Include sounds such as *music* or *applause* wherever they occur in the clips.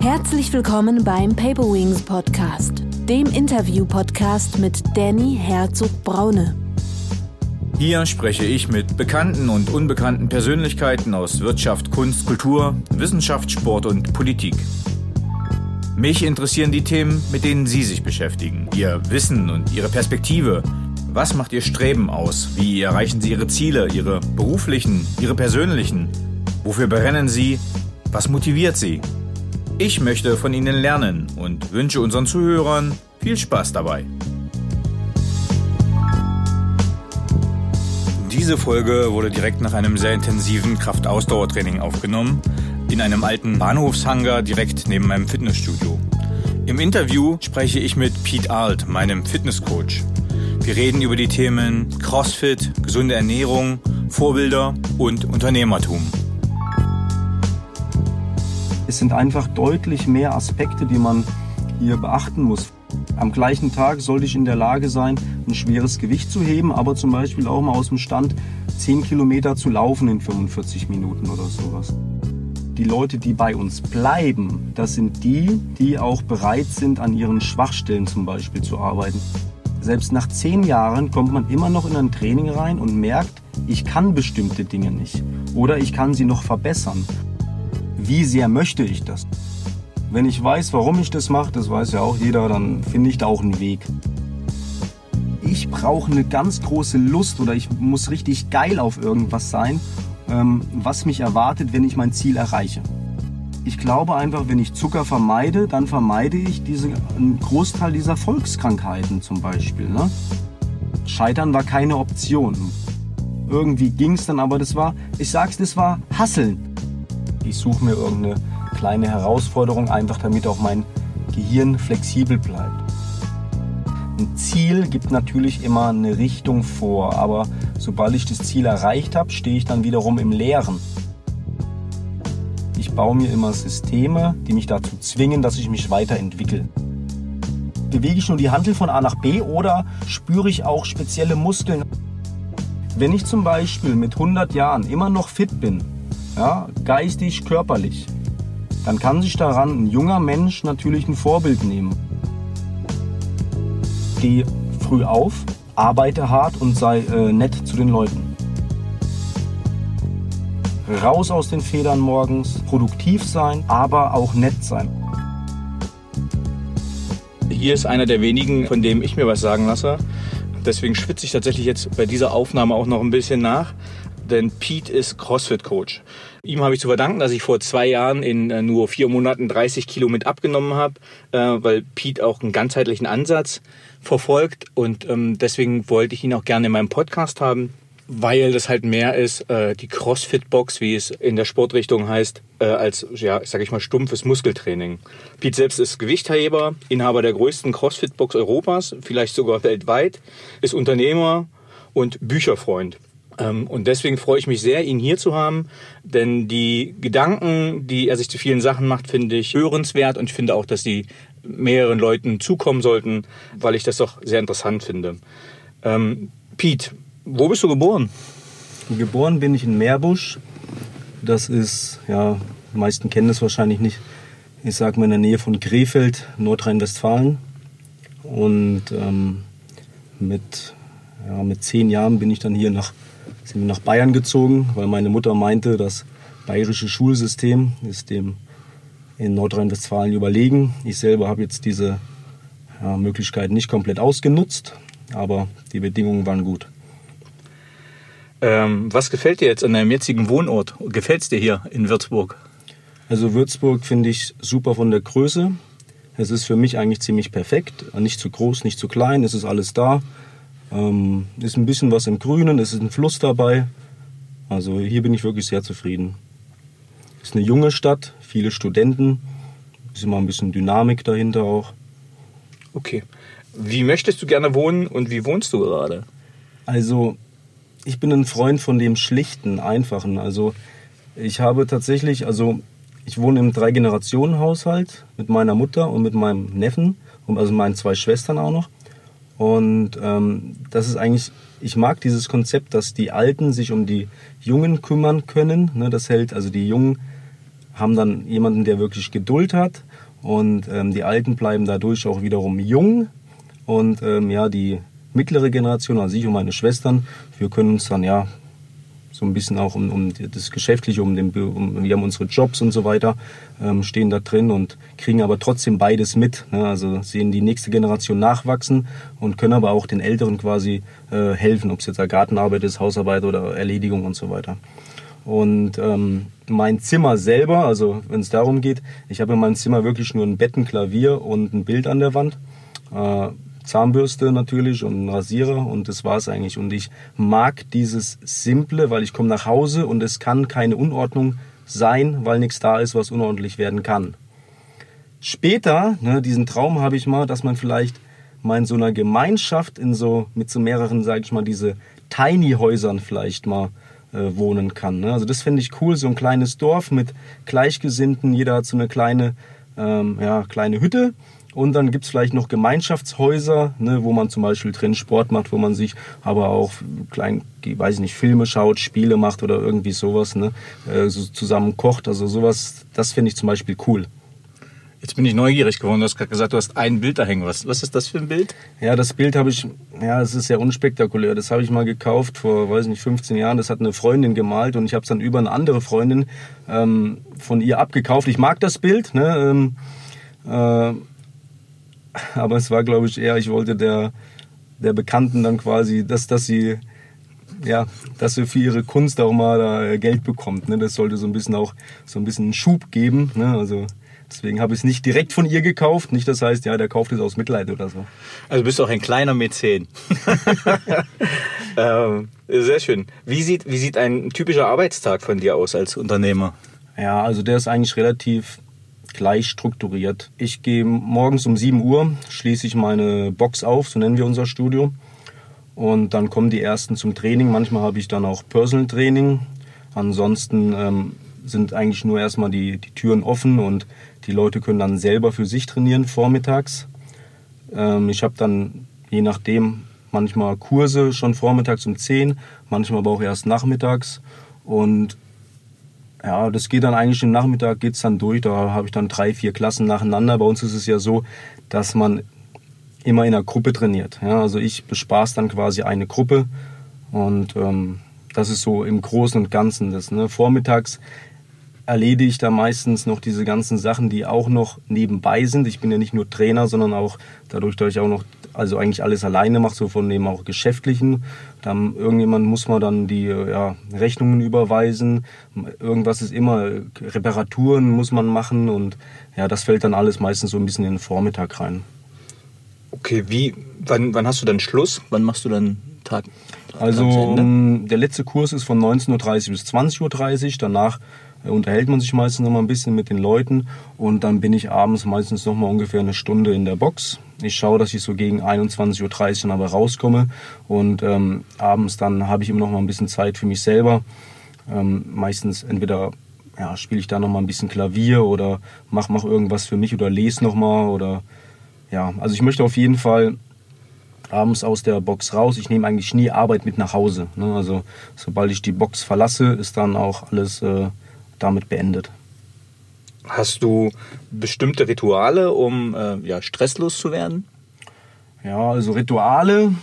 Herzlich willkommen beim Paper Wings Podcast, dem Interview-Podcast mit Danny Herzog-Braune. Hier spreche ich mit bekannten und unbekannten Persönlichkeiten aus Wirtschaft, Kunst, Kultur, Wissenschaft, Sport und Politik. Mich interessieren die Themen, mit denen Sie sich beschäftigen, Ihr Wissen und Ihre Perspektive. Was macht Ihr Streben aus? Wie erreichen Sie Ihre Ziele, Ihre beruflichen, Ihre persönlichen? Wofür brennen Sie? Was motiviert Sie? Ich möchte von Ihnen lernen und wünsche unseren Zuhörern viel Spaß dabei. Diese Folge wurde direkt nach einem sehr intensiven Kraftausdauertraining aufgenommen, in einem alten Bahnhofshangar direkt neben meinem Fitnessstudio. Im Interview spreche ich mit Pete Alt, meinem Fitnesscoach. Wir reden über die Themen CrossFit, gesunde Ernährung, Vorbilder und Unternehmertum. Es sind einfach deutlich mehr Aspekte, die man hier beachten muss. Am gleichen Tag sollte ich in der Lage sein, ein schweres Gewicht zu heben, aber zum Beispiel auch mal aus dem Stand 10 Kilometer zu laufen in 45 Minuten oder sowas. Die Leute, die bei uns bleiben, das sind die, die auch bereit sind, an ihren Schwachstellen zum Beispiel zu arbeiten. Selbst nach zehn Jahren kommt man immer noch in ein Training rein und merkt, ich kann bestimmte Dinge nicht oder ich kann sie noch verbessern wie sehr möchte ich das? Wenn ich weiß, warum ich das mache, das weiß ja auch jeder, dann finde ich da auch einen Weg. Ich brauche eine ganz große Lust oder ich muss richtig geil auf irgendwas sein, ähm, was mich erwartet, wenn ich mein Ziel erreiche. Ich glaube einfach, wenn ich Zucker vermeide, dann vermeide ich diese, einen Großteil dieser Volkskrankheiten zum Beispiel. Ne? Scheitern war keine Option. Irgendwie ging es dann, aber das war, ich sag's, das war Hasseln ich suche mir irgendeine kleine Herausforderung, einfach damit auch mein Gehirn flexibel bleibt. Ein Ziel gibt natürlich immer eine Richtung vor, aber sobald ich das Ziel erreicht habe, stehe ich dann wiederum im Leeren. Ich baue mir immer Systeme, die mich dazu zwingen, dass ich mich weiterentwickle. Bewege ich nur die Handel von A nach B oder spüre ich auch spezielle Muskeln? Wenn ich zum Beispiel mit 100 Jahren immer noch fit bin, ja, geistig, körperlich, dann kann sich daran ein junger Mensch natürlich ein Vorbild nehmen. Geh früh auf, arbeite hart und sei äh, nett zu den Leuten. Raus aus den Federn morgens, produktiv sein, aber auch nett sein. Hier ist einer der wenigen, von dem ich mir was sagen lasse. Deswegen schwitze ich tatsächlich jetzt bei dieser Aufnahme auch noch ein bisschen nach denn Pete ist CrossFit-Coach. Ihm habe ich zu verdanken, dass ich vor zwei Jahren in äh, nur vier Monaten 30 Kilo mit abgenommen habe, äh, weil Pete auch einen ganzheitlichen Ansatz verfolgt und ähm, deswegen wollte ich ihn auch gerne in meinem Podcast haben, weil das halt mehr ist, äh, die CrossFit-Box, wie es in der Sportrichtung heißt, als, ja, sag ich mal, stumpfes Muskeltraining. Pete selbst ist Gewichtheber, Inhaber der größten CrossFit-Box Europas, vielleicht sogar weltweit, ist Unternehmer und Bücherfreund. Ähm, und deswegen freue ich mich sehr, ihn hier zu haben, denn die Gedanken, die er sich zu vielen Sachen macht, finde ich hörenswert und ich finde auch, dass die mehreren Leuten zukommen sollten, weil ich das doch sehr interessant finde. Ähm, Pete, wo bist du geboren? Geboren bin ich in Meerbusch. Das ist, ja, die meisten kennen es wahrscheinlich nicht. Ich sage mal in der Nähe von Krefeld, Nordrhein-Westfalen. Und ähm, mit, ja, mit zehn Jahren bin ich dann hier nach sind wir nach Bayern gezogen, weil meine Mutter meinte, das bayerische Schulsystem ist dem in Nordrhein-Westfalen überlegen. Ich selber habe jetzt diese ja, Möglichkeit nicht komplett ausgenutzt, aber die Bedingungen waren gut. Ähm, was gefällt dir jetzt an deinem jetzigen Wohnort? Gefällt es dir hier in Würzburg? Also Würzburg finde ich super von der Größe. Es ist für mich eigentlich ziemlich perfekt. Nicht zu groß, nicht zu klein, es ist alles da. Ähm, ist ein bisschen was im Grünen, es ist ein Fluss dabei. Also hier bin ich wirklich sehr zufrieden. Ist eine junge Stadt, viele Studenten, ist immer ein bisschen Dynamik dahinter auch. Okay. Wie möchtest du gerne wohnen und wie wohnst du gerade? Also, ich bin ein Freund von dem schlichten, einfachen. Also, ich habe tatsächlich, also ich wohne im Drei-Generationen-Haushalt mit meiner Mutter und mit meinem Neffen und also meinen zwei Schwestern auch noch. Und ähm, das ist eigentlich, ich mag dieses Konzept, dass die Alten sich um die Jungen kümmern können. Ne, das hält, also die Jungen haben dann jemanden, der wirklich Geduld hat. Und ähm, die Alten bleiben dadurch auch wiederum jung. Und ähm, ja, die mittlere Generation, also ich und meine Schwestern, wir können uns dann ja so ein bisschen auch um, um das Geschäftliche, um den, um, wir haben unsere Jobs und so weiter, ähm, stehen da drin und kriegen aber trotzdem beides mit. Ne? Also sehen die nächste Generation nachwachsen und können aber auch den Älteren quasi äh, helfen, ob es jetzt Gartenarbeit ist, Hausarbeit oder Erledigung und so weiter. Und ähm, mein Zimmer selber, also wenn es darum geht, ich habe in meinem Zimmer wirklich nur ein Bett, ein Klavier und ein Bild an der Wand. Äh, Zahnbürste natürlich und Rasierer und das war es eigentlich. Und ich mag dieses Simple, weil ich komme nach Hause und es kann keine Unordnung sein, weil nichts da ist, was unordentlich werden kann. Später, ne, diesen Traum habe ich mal, dass man vielleicht mal in so einer Gemeinschaft, in so, mit so mehreren, sage ich mal, diese Tiny-Häusern vielleicht mal äh, wohnen kann. Ne? Also das finde ich cool, so ein kleines Dorf mit Gleichgesinnten, jeder hat so eine kleine, ähm, ja, kleine Hütte und dann gibt es vielleicht noch Gemeinschaftshäuser, ne, wo man zum Beispiel drin Sport macht, wo man sich aber auch klein, weiß ich nicht, Filme schaut, Spiele macht oder irgendwie sowas, ne, äh, so zusammen kocht. Also sowas, das finde ich zum Beispiel cool. Jetzt bin ich neugierig geworden. Du hast gerade gesagt, du hast ein Bild da hängen. Was, was ist das für ein Bild? Ja, das Bild habe ich, ja, es ist sehr unspektakulär. Das habe ich mal gekauft vor, weiß nicht, 15 Jahren. Das hat eine Freundin gemalt und ich habe es dann über eine andere Freundin ähm, von ihr abgekauft. Ich mag das Bild, ne? Ähm, äh, *laughs* aber es war, glaube ich, eher, ich wollte der, der Bekannten dann quasi, dass, dass sie ja, dass sie für ihre Kunst auch mal da Geld bekommt. Ne? Das sollte so ein bisschen auch so ein bisschen einen Schub geben. Ne? Also deswegen habe ich es nicht direkt von ihr gekauft. Nicht das heißt, ja, der kauft es aus Mitleid oder so. Also bist du auch ein kleiner Mäzen. *laughs* ähm, sehr schön. Wie sieht, wie sieht ein typischer Arbeitstag von dir aus als Unternehmer? Ja, also der ist eigentlich relativ gleich strukturiert. Ich gehe morgens um 7 Uhr, schließe ich meine Box auf, so nennen wir unser Studio. Und dann kommen die ersten zum Training. Manchmal habe ich dann auch Personal Training. Ansonsten ähm, sind eigentlich nur erstmal die, die Türen offen und die Leute können dann selber für sich trainieren vormittags. Ähm, ich habe dann je nachdem manchmal Kurse schon vormittags um 10, manchmal aber auch erst nachmittags. Und ja, das geht dann eigentlich im Nachmittag geht's dann durch. Da habe ich dann drei, vier Klassen nacheinander. Bei uns ist es ja so, dass man immer in einer Gruppe trainiert. Ja, also ich bespaß dann quasi eine Gruppe und ähm, das ist so im Großen und Ganzen das. Ne? Vormittags erledige ich da meistens noch diese ganzen Sachen, die auch noch nebenbei sind. Ich bin ja nicht nur Trainer, sondern auch dadurch, dass ich auch noch also eigentlich alles alleine mache, so von dem auch geschäftlichen. Dann irgendjemand muss man dann die ja, Rechnungen überweisen. Irgendwas ist immer, Reparaturen muss man machen und ja, das fällt dann alles meistens so ein bisschen in den Vormittag rein. Okay, wie, wann, wann hast du dann Schluss? Wann machst du dann Tag? Also der letzte Kurs ist von 19.30 Uhr bis 20.30 Uhr. Danach unterhält man sich meistens noch mal ein bisschen mit den Leuten und dann bin ich abends meistens noch mal ungefähr eine Stunde in der Box. Ich schaue, dass ich so gegen 21.30 Uhr dann aber rauskomme und ähm, abends dann habe ich immer noch mal ein bisschen Zeit für mich selber. Ähm, meistens entweder ja, spiele ich da noch mal ein bisschen Klavier oder mach, mach irgendwas für mich oder lese noch mal oder ja, also ich möchte auf jeden Fall abends aus der Box raus. Ich nehme eigentlich nie Arbeit mit nach Hause. Ne? Also sobald ich die Box verlasse, ist dann auch alles äh, damit beendet. Hast du bestimmte Rituale, um äh, ja, stresslos zu werden? Ja, also Rituale,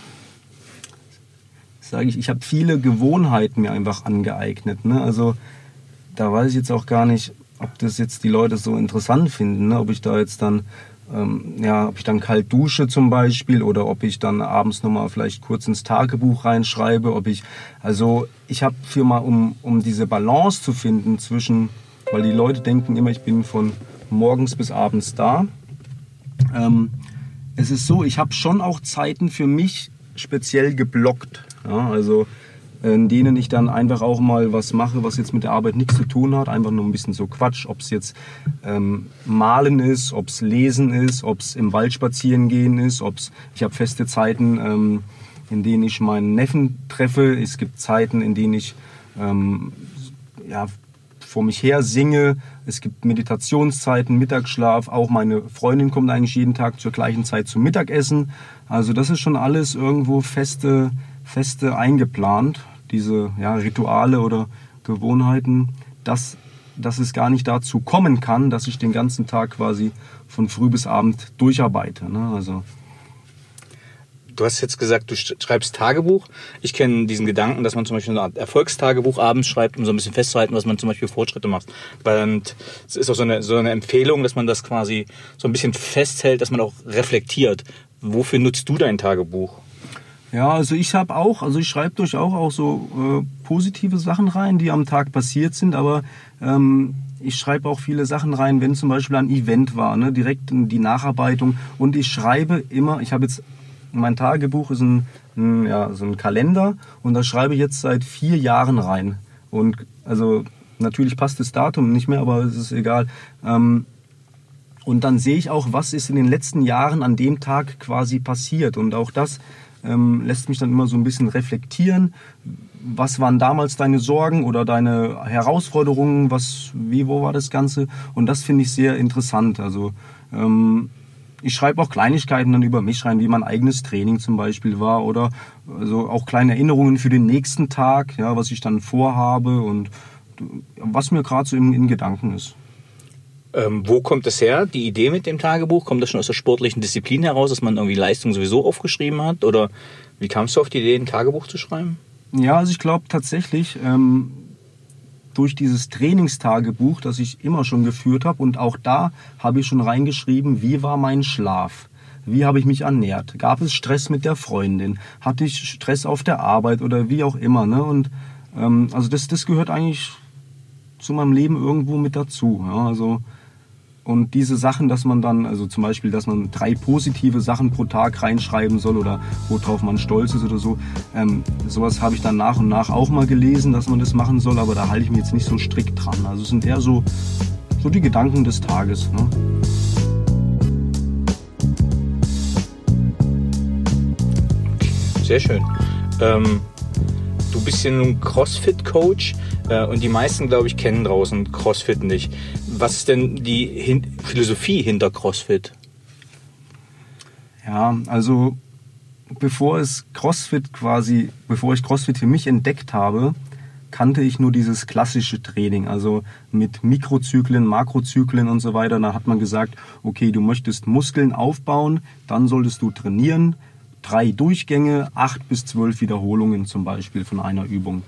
sage ich, ich habe viele Gewohnheiten mir einfach angeeignet. Ne? Also da weiß ich jetzt auch gar nicht, ob das jetzt die Leute so interessant finden, ne? ob ich da jetzt dann ähm, ja, ob ich dann kalt dusche zum Beispiel oder ob ich dann abends nochmal vielleicht kurz ins Tagebuch reinschreibe, ob ich, also ich habe für mal, um, um diese Balance zu finden zwischen, weil die Leute denken immer, ich bin von morgens bis abends da. Ähm, es ist so, ich habe schon auch Zeiten für mich speziell geblockt. Ja, also in denen ich dann einfach auch mal was mache, was jetzt mit der Arbeit nichts zu tun hat. Einfach nur ein bisschen so Quatsch, ob es jetzt ähm, Malen ist, ob es Lesen ist, ob es im Wald spazieren gehen ist, ob es, ich habe feste Zeiten, ähm, in denen ich meinen Neffen treffe. Es gibt Zeiten, in denen ich ähm, ja, vor mich her singe. Es gibt Meditationszeiten, Mittagsschlaf. Auch meine Freundin kommt eigentlich jeden Tag zur gleichen Zeit zum Mittagessen. Also das ist schon alles irgendwo feste, feste eingeplant. Diese ja, Rituale oder Gewohnheiten, dass, dass es gar nicht dazu kommen kann, dass ich den ganzen Tag quasi von früh bis abend durcharbeite. Ne? Also du hast jetzt gesagt, du schreibst Tagebuch. Ich kenne diesen Gedanken, dass man zum Beispiel Art Erfolgstagebuch abends schreibt, um so ein bisschen festzuhalten, was man zum Beispiel Fortschritte macht. Und es ist auch so eine, so eine Empfehlung, dass man das quasi so ein bisschen festhält, dass man auch reflektiert. Wofür nutzt du dein Tagebuch? Ja, also ich habe auch, also ich schreibe durchaus auch so äh, positive Sachen rein, die am Tag passiert sind, aber ähm, ich schreibe auch viele Sachen rein, wenn zum Beispiel ein Event war, ne, direkt die Nacharbeitung. Und ich schreibe immer, ich habe jetzt mein Tagebuch ist ein, ein, ja, so ein Kalender und da schreibe ich jetzt seit vier Jahren rein. Und also natürlich passt das Datum nicht mehr, aber es ist egal. Ähm, und dann sehe ich auch, was ist in den letzten Jahren an dem Tag quasi passiert. Und auch das ähm, lässt mich dann immer so ein bisschen reflektieren. Was waren damals deine Sorgen oder deine Herausforderungen? Was, wie, wo war das Ganze? Und das finde ich sehr interessant. Also ähm, ich schreibe auch Kleinigkeiten dann über mich rein, wie mein eigenes Training zum Beispiel war oder also auch kleine Erinnerungen für den nächsten Tag, ja, was ich dann vorhabe und was mir gerade so in, in Gedanken ist. Ähm, wo kommt das her, die Idee mit dem Tagebuch? Kommt das schon aus der sportlichen Disziplin heraus, dass man irgendwie Leistung sowieso aufgeschrieben hat? Oder wie kamst du auf die Idee, ein Tagebuch zu schreiben? Ja, also ich glaube tatsächlich, ähm, durch dieses Trainingstagebuch, das ich immer schon geführt habe. Und auch da habe ich schon reingeschrieben, wie war mein Schlaf? Wie habe ich mich ernährt? Gab es Stress mit der Freundin? Hatte ich Stress auf der Arbeit oder wie auch immer? Ne? Und ähm, also das, das gehört eigentlich zu meinem Leben irgendwo mit dazu. Ja? Also und diese Sachen, dass man dann, also zum Beispiel, dass man drei positive Sachen pro Tag reinschreiben soll oder worauf man stolz ist oder so, ähm, sowas habe ich dann nach und nach auch mal gelesen, dass man das machen soll, aber da halte ich mich jetzt nicht so strikt dran. Also es sind eher so, so die Gedanken des Tages. Ne? Sehr schön. Ähm, du bist ja nun CrossFit-Coach. Äh, und die meisten, glaube ich, kennen draußen CrossFit nicht. Was ist denn die Hin Philosophie hinter CrossFit? Ja, also bevor es CrossFit quasi, bevor ich CrossFit für mich entdeckt habe, kannte ich nur dieses klassische Training, also mit Mikrozyklen, Makrozyklen und so weiter. Da hat man gesagt, okay, du möchtest Muskeln aufbauen, dann solltest du trainieren. Drei Durchgänge, acht bis zwölf Wiederholungen zum Beispiel von einer Übung.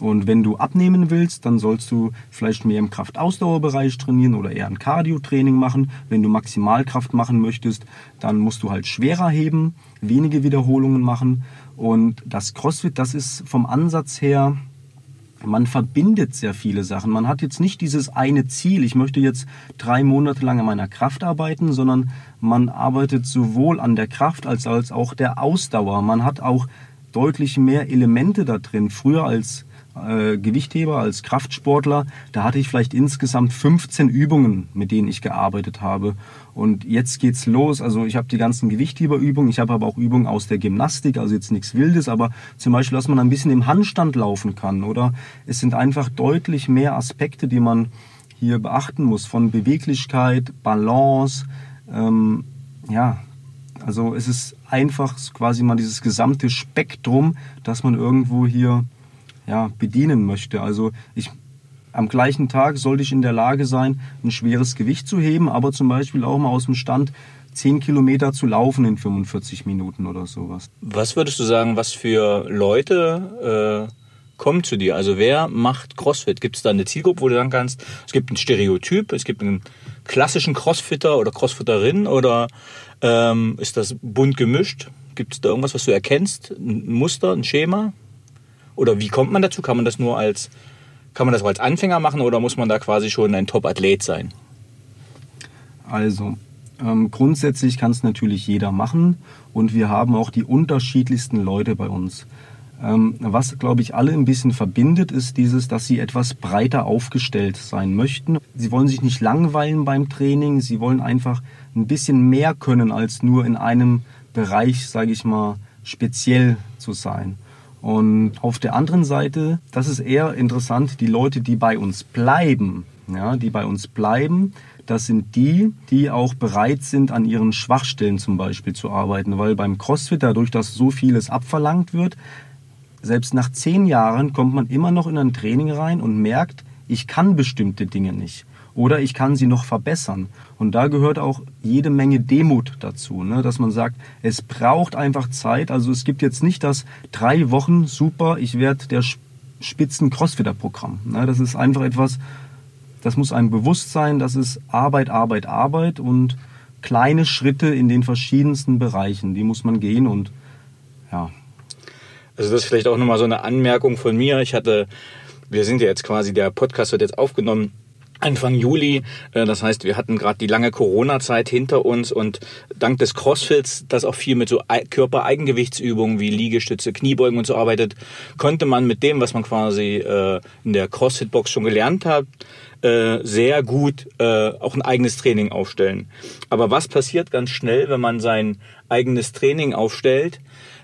Und wenn du abnehmen willst, dann sollst du vielleicht mehr im Kraftausdauerbereich trainieren oder eher ein Cardio-Training machen. Wenn du Maximalkraft machen möchtest, dann musst du halt schwerer heben, wenige Wiederholungen machen. Und das CrossFit, das ist vom Ansatz her, man verbindet sehr viele Sachen. Man hat jetzt nicht dieses eine Ziel, ich möchte jetzt drei Monate lang an meiner Kraft arbeiten, sondern man arbeitet sowohl an der Kraft als, als auch der Ausdauer. Man hat auch deutlich mehr Elemente da drin. Früher als äh, Gewichtheber, als Kraftsportler, da hatte ich vielleicht insgesamt 15 Übungen, mit denen ich gearbeitet habe. Und jetzt geht's los. Also ich habe die ganzen Gewichtheberübungen, ich habe aber auch Übungen aus der Gymnastik, also jetzt nichts Wildes, aber zum Beispiel, dass man ein bisschen im Handstand laufen kann. Oder es sind einfach deutlich mehr Aspekte, die man hier beachten muss, von Beweglichkeit, Balance, ähm, ja, also es ist einfach quasi mal dieses gesamte Spektrum, das man irgendwo hier ja, bedienen möchte. Also ich, am gleichen Tag sollte ich in der Lage sein, ein schweres Gewicht zu heben, aber zum Beispiel auch mal aus dem Stand 10 Kilometer zu laufen in 45 Minuten oder sowas. Was würdest du sagen, was für Leute äh, kommen zu dir? Also wer macht CrossFit? Gibt es da eine Zielgruppe, wo du sagen kannst, es gibt ein Stereotyp, es gibt einen klassischen Crossfitter oder Crossfitterin oder ähm, ist das bunt gemischt? Gibt es da irgendwas, was du erkennst? Ein Muster, ein Schema? Oder wie kommt man dazu? Kann man das nur als, kann man das als Anfänger machen oder muss man da quasi schon ein Top-Athlet sein? Also, ähm, grundsätzlich kann es natürlich jeder machen und wir haben auch die unterschiedlichsten Leute bei uns. Ähm, was, glaube ich, alle ein bisschen verbindet, ist dieses, dass sie etwas breiter aufgestellt sein möchten. Sie wollen sich nicht langweilen beim Training, sie wollen einfach ein bisschen mehr können, als nur in einem Bereich, sage ich mal, speziell zu sein. Und auf der anderen Seite, das ist eher interessant, die Leute, die bei uns bleiben, ja, die bei uns bleiben, das sind die, die auch bereit sind, an ihren Schwachstellen zum Beispiel zu arbeiten. Weil beim CrossFit, dadurch, dass so vieles abverlangt wird, selbst nach zehn Jahren kommt man immer noch in ein Training rein und merkt, ich kann bestimmte Dinge nicht oder ich kann sie noch verbessern. Und da gehört auch jede Menge Demut dazu, ne? dass man sagt, es braucht einfach Zeit. Also es gibt jetzt nicht das drei Wochen, super, ich werde der Spitzen-Crossfitter-Programm. Ne? Das ist einfach etwas, das muss einem bewusst sein, das ist Arbeit, Arbeit, Arbeit und kleine Schritte in den verschiedensten Bereichen, die muss man gehen und ja. Also das ist vielleicht auch nochmal so eine Anmerkung von mir. Ich hatte, wir sind ja jetzt quasi, der Podcast wird jetzt aufgenommen Anfang Juli. Äh, das heißt, wir hatten gerade die lange Corona-Zeit hinter uns und dank des Crossfits, das auch viel mit so Körpereigengewichtsübungen wie Liegestütze, Kniebeugen und so arbeitet, konnte man mit dem, was man quasi äh, in der Crossfit-Box schon gelernt hat, äh, sehr gut auch ein eigenes Training aufstellen. Aber was passiert ganz schnell, wenn man sein eigenes Training aufstellt?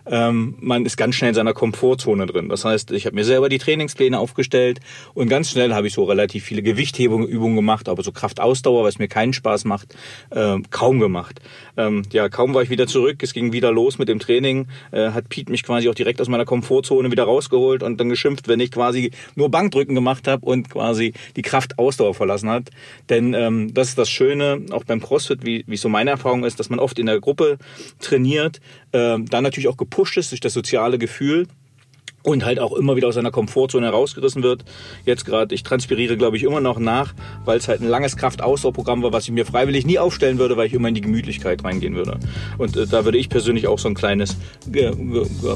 Ähm, man ist ganz schnell in seiner Komfortzone drin. Das heißt, ich habe mir selber die Trainingspläne aufgestellt und ganz schnell habe ich so relativ viele Gewichthebungsübungen gemacht, aber so Kraftausdauer, was mir keinen Spaß macht, äh, kaum gemacht. Ähm, ja, kaum war ich wieder zurück, es ging wieder los mit dem Training, äh, hat Pete mich quasi auch direkt aus meiner Komfortzone wieder rausgeholt und dann geschimpft, wenn ich quasi nur Bankdrücken gemacht habe und quasi die Kraftausdauer verlassen hat. Denn ähm, das ist das Schöne, auch beim CrossFit, wie, wie so meine Erfahrung ist, dass man oft in der Gruppe trainiert, äh, dann natürlich auch gepusht ist durch das soziale Gefühl und halt auch immer wieder aus seiner Komfortzone herausgerissen wird. Jetzt gerade, ich transpiriere, glaube ich, immer noch nach, weil es halt ein langes Kraftausdauerprogramm war, was ich mir freiwillig nie aufstellen würde, weil ich immer in die Gemütlichkeit reingehen würde. Und äh, da würde ich persönlich auch so ein kleines äh,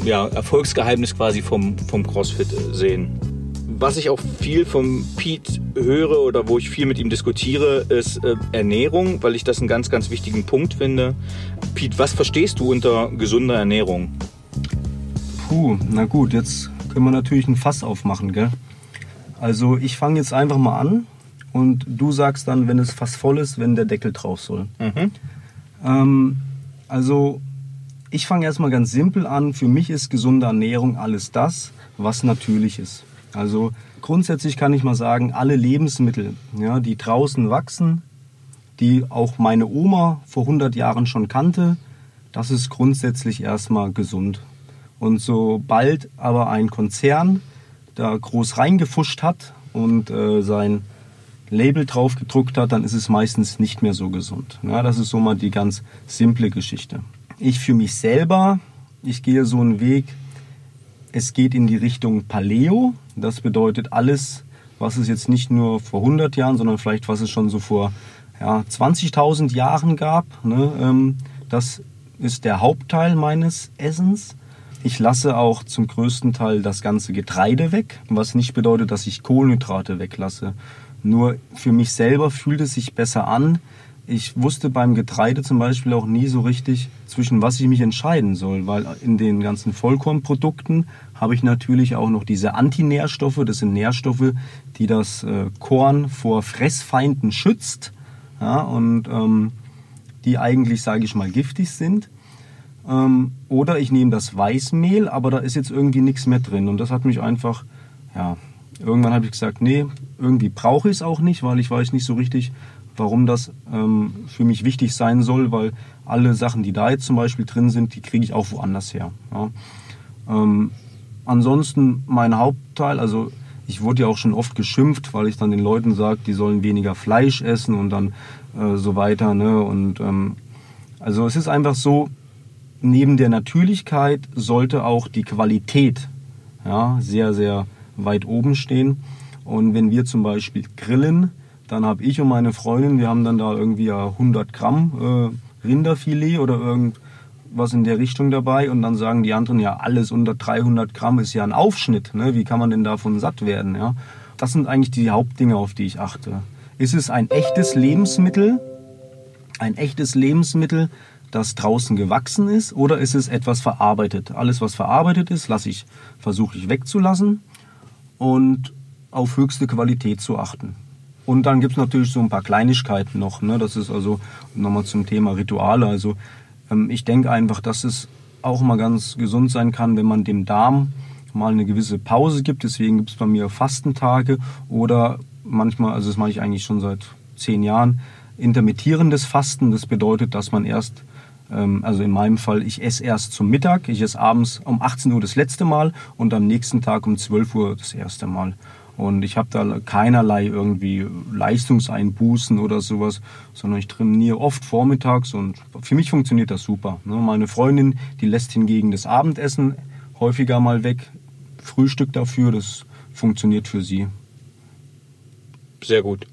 ja, Erfolgsgeheimnis quasi vom, vom CrossFit äh, sehen. Was ich auch viel vom Pete höre oder wo ich viel mit ihm diskutiere, ist äh, Ernährung, weil ich das einen ganz, ganz wichtigen Punkt finde. Pete, was verstehst du unter gesunder Ernährung? Puh, na gut, jetzt können wir natürlich ein Fass aufmachen, gell? Also ich fange jetzt einfach mal an und du sagst dann, wenn es fast voll ist, wenn der Deckel drauf soll. Mhm. Ähm, also ich fange erstmal ganz simpel an. Für mich ist gesunde Ernährung alles das, was natürlich ist. Also grundsätzlich kann ich mal sagen, alle Lebensmittel, ja, die draußen wachsen, die auch meine Oma vor 100 Jahren schon kannte, das ist grundsätzlich erstmal gesund. Und sobald aber ein Konzern da groß reingefuscht hat und äh, sein Label drauf gedruckt hat, dann ist es meistens nicht mehr so gesund. Ja, das ist so mal die ganz simple Geschichte. Ich für mich selber, ich gehe so einen Weg, es geht in die Richtung Paleo. Das bedeutet alles, was es jetzt nicht nur vor 100 Jahren, sondern vielleicht was es schon so vor ja, 20.000 Jahren gab. Ne? Ähm, das ist der Hauptteil meines Essens. Ich lasse auch zum größten Teil das ganze Getreide weg, was nicht bedeutet, dass ich Kohlenhydrate weglasse. Nur für mich selber fühlt es sich besser an. Ich wusste beim Getreide zum Beispiel auch nie so richtig, zwischen was ich mich entscheiden soll, weil in den ganzen Vollkornprodukten habe ich natürlich auch noch diese Antinährstoffe. Das sind Nährstoffe, die das äh, Korn vor Fressfeinden schützt ja, und ähm, die eigentlich, sage ich mal, giftig sind. Ähm, oder ich nehme das Weißmehl, aber da ist jetzt irgendwie nichts mehr drin. Und das hat mich einfach, ja, irgendwann habe ich gesagt, nee, irgendwie brauche ich es auch nicht, weil ich weiß nicht so richtig, warum das ähm, für mich wichtig sein soll, weil alle Sachen, die da jetzt zum Beispiel drin sind, die kriege ich auch woanders her. Ja. Ähm, ansonsten mein Hauptteil, also ich wurde ja auch schon oft geschimpft, weil ich dann den Leuten sage, die sollen weniger Fleisch essen und dann äh, so weiter. Ne? Und ähm, also es ist einfach so, neben der Natürlichkeit sollte auch die Qualität ja, sehr, sehr weit oben stehen. Und wenn wir zum Beispiel grillen, dann habe ich und meine Freundin, wir haben dann da irgendwie 100 Gramm äh, Rinderfilet oder irgendwas in der Richtung dabei. Und dann sagen die anderen, ja, alles unter 300 Gramm ist ja ein Aufschnitt. Ne? Wie kann man denn davon satt werden? Ja? Das sind eigentlich die Hauptdinge, auf die ich achte. Ist es ein echtes Lebensmittel? Ein echtes Lebensmittel, das draußen gewachsen ist oder ist es etwas verarbeitet? Alles, was verarbeitet ist, lasse ich, versuche ich wegzulassen und auf höchste Qualität zu achten. Und dann gibt es natürlich so ein paar Kleinigkeiten noch. Ne? Das ist also nochmal zum Thema Rituale. Also ich denke einfach, dass es auch mal ganz gesund sein kann, wenn man dem Darm mal eine gewisse Pause gibt. Deswegen gibt es bei mir Fastentage oder manchmal, also das mache ich eigentlich schon seit zehn Jahren, intermittierendes Fasten. Das bedeutet, dass man erst, ähm, also in meinem Fall, ich esse erst zum Mittag, ich esse abends um 18 Uhr das letzte Mal und am nächsten Tag um 12 Uhr das erste Mal. Und ich habe da keinerlei irgendwie Leistungseinbußen oder sowas, sondern ich trainiere oft vormittags und für mich funktioniert das super. Ne? Meine Freundin, die lässt hingegen das Abendessen häufiger mal weg, Frühstück dafür, das funktioniert für sie. Sehr gut.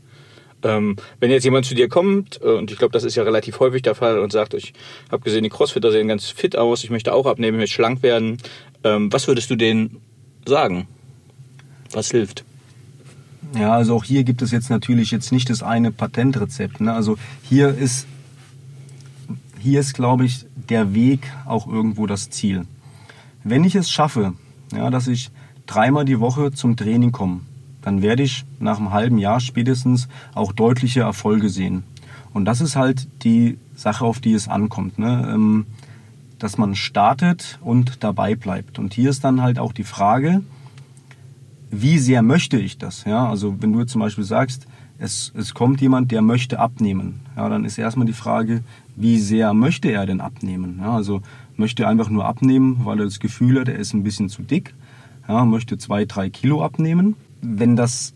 Ähm, wenn jetzt jemand zu dir kommt, äh, und ich glaube, das ist ja relativ häufig der Fall, und sagt, ich habe gesehen, die Crossfitter sehen ganz fit aus, ich möchte auch abnehmen, ich möchte schlank werden, ähm, was würdest du denen sagen? Was hilft? Ja, also auch hier gibt es jetzt natürlich jetzt nicht das eine Patentrezept. Ne? Also hier ist, hier ist, glaube ich, der Weg auch irgendwo das Ziel. Wenn ich es schaffe, ja, dass ich dreimal die Woche zum Training komme, dann werde ich nach einem halben Jahr spätestens auch deutliche Erfolge sehen. Und das ist halt die Sache, auf die es ankommt. Ne? Ähm, dass man startet und dabei bleibt. Und hier ist dann halt auch die Frage, wie sehr möchte ich das? Ja, also wenn du zum Beispiel sagst, es, es kommt jemand, der möchte abnehmen, ja, dann ist erstmal die Frage, wie sehr möchte er denn abnehmen? Ja, also möchte er einfach nur abnehmen, weil er das Gefühl hat, er ist ein bisschen zu dick, ja, möchte zwei, drei Kilo abnehmen. Wenn das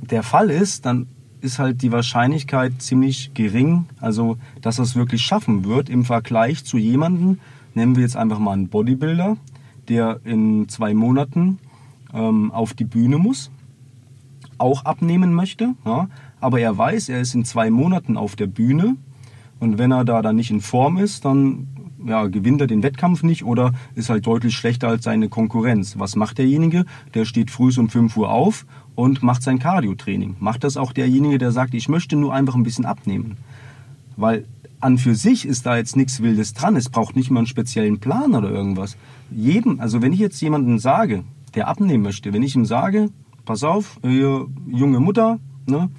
der Fall ist, dann ist halt die Wahrscheinlichkeit ziemlich gering, also dass er es wirklich schaffen wird im Vergleich zu jemandem, nehmen wir jetzt einfach mal einen Bodybuilder, der in zwei Monaten ähm, auf die Bühne muss, auch abnehmen möchte, ja, aber er weiß, er ist in zwei Monaten auf der Bühne und wenn er da dann nicht in Form ist, dann ja, gewinnt er den Wettkampf nicht oder ist halt deutlich schlechter als seine Konkurrenz. Was macht derjenige? Der steht früh um 5 Uhr auf und macht sein Cardio-Training. Macht das auch derjenige, der sagt, ich möchte nur einfach ein bisschen abnehmen. Weil an für sich ist da jetzt nichts Wildes dran. Es braucht nicht mal einen speziellen Plan oder irgendwas. Jedem, also wenn ich jetzt jemanden sage, der abnehmen möchte, wenn ich ihm sage, pass auf, junge Mutter, ne,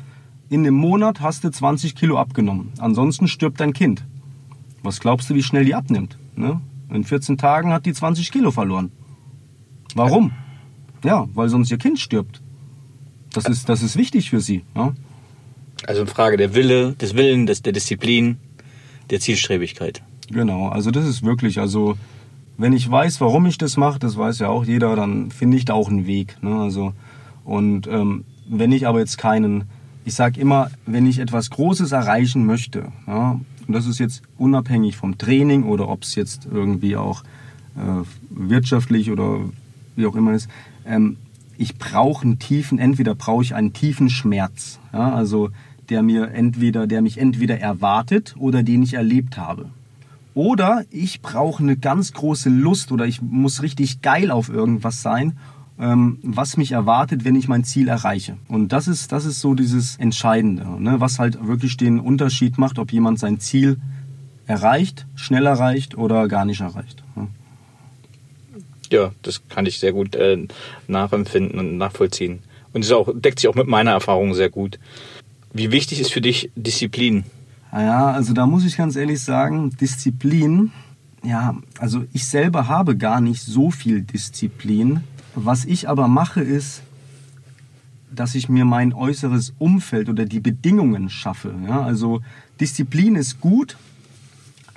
in einem Monat hast du 20 Kilo abgenommen, ansonsten stirbt dein Kind. Was glaubst du, wie schnell die abnimmt? Ne? In 14 Tagen hat die 20 Kilo verloren. Warum? Ja, weil sonst ihr Kind stirbt. Das ist, das ist wichtig für sie. Ja? Also eine Frage der Wille, des Willen, des, der Disziplin, der Zielstrebigkeit. Genau, also das ist wirklich, also wenn ich weiß, warum ich das mache, das weiß ja auch jeder, dann finde ich da auch einen Weg. Ne? Also, und ähm, wenn ich aber jetzt keinen, ich sage immer, wenn ich etwas Großes erreichen möchte, ja, und das ist jetzt unabhängig vom Training oder ob es jetzt irgendwie auch äh, wirtschaftlich oder wie auch immer ist, ähm, ich brauche einen tiefen, entweder brauche ich einen tiefen Schmerz, ja, also der mir entweder, der mich entweder erwartet oder den ich erlebt habe. Oder ich brauche eine ganz große Lust oder ich muss richtig geil auf irgendwas sein, ähm, was mich erwartet, wenn ich mein Ziel erreiche. Und das ist, das ist so dieses Entscheidende, ne? was halt wirklich den Unterschied macht, ob jemand sein Ziel erreicht, schnell erreicht oder gar nicht erreicht. Ne? Ja, das kann ich sehr gut äh, nachempfinden und nachvollziehen. Und es deckt sich auch mit meiner Erfahrung sehr gut. Wie wichtig ist für dich Disziplin? Ja, also da muss ich ganz ehrlich sagen, Disziplin, ja, also ich selber habe gar nicht so viel Disziplin. Was ich aber mache ist, dass ich mir mein äußeres Umfeld oder die Bedingungen schaffe. Ja, also Disziplin ist gut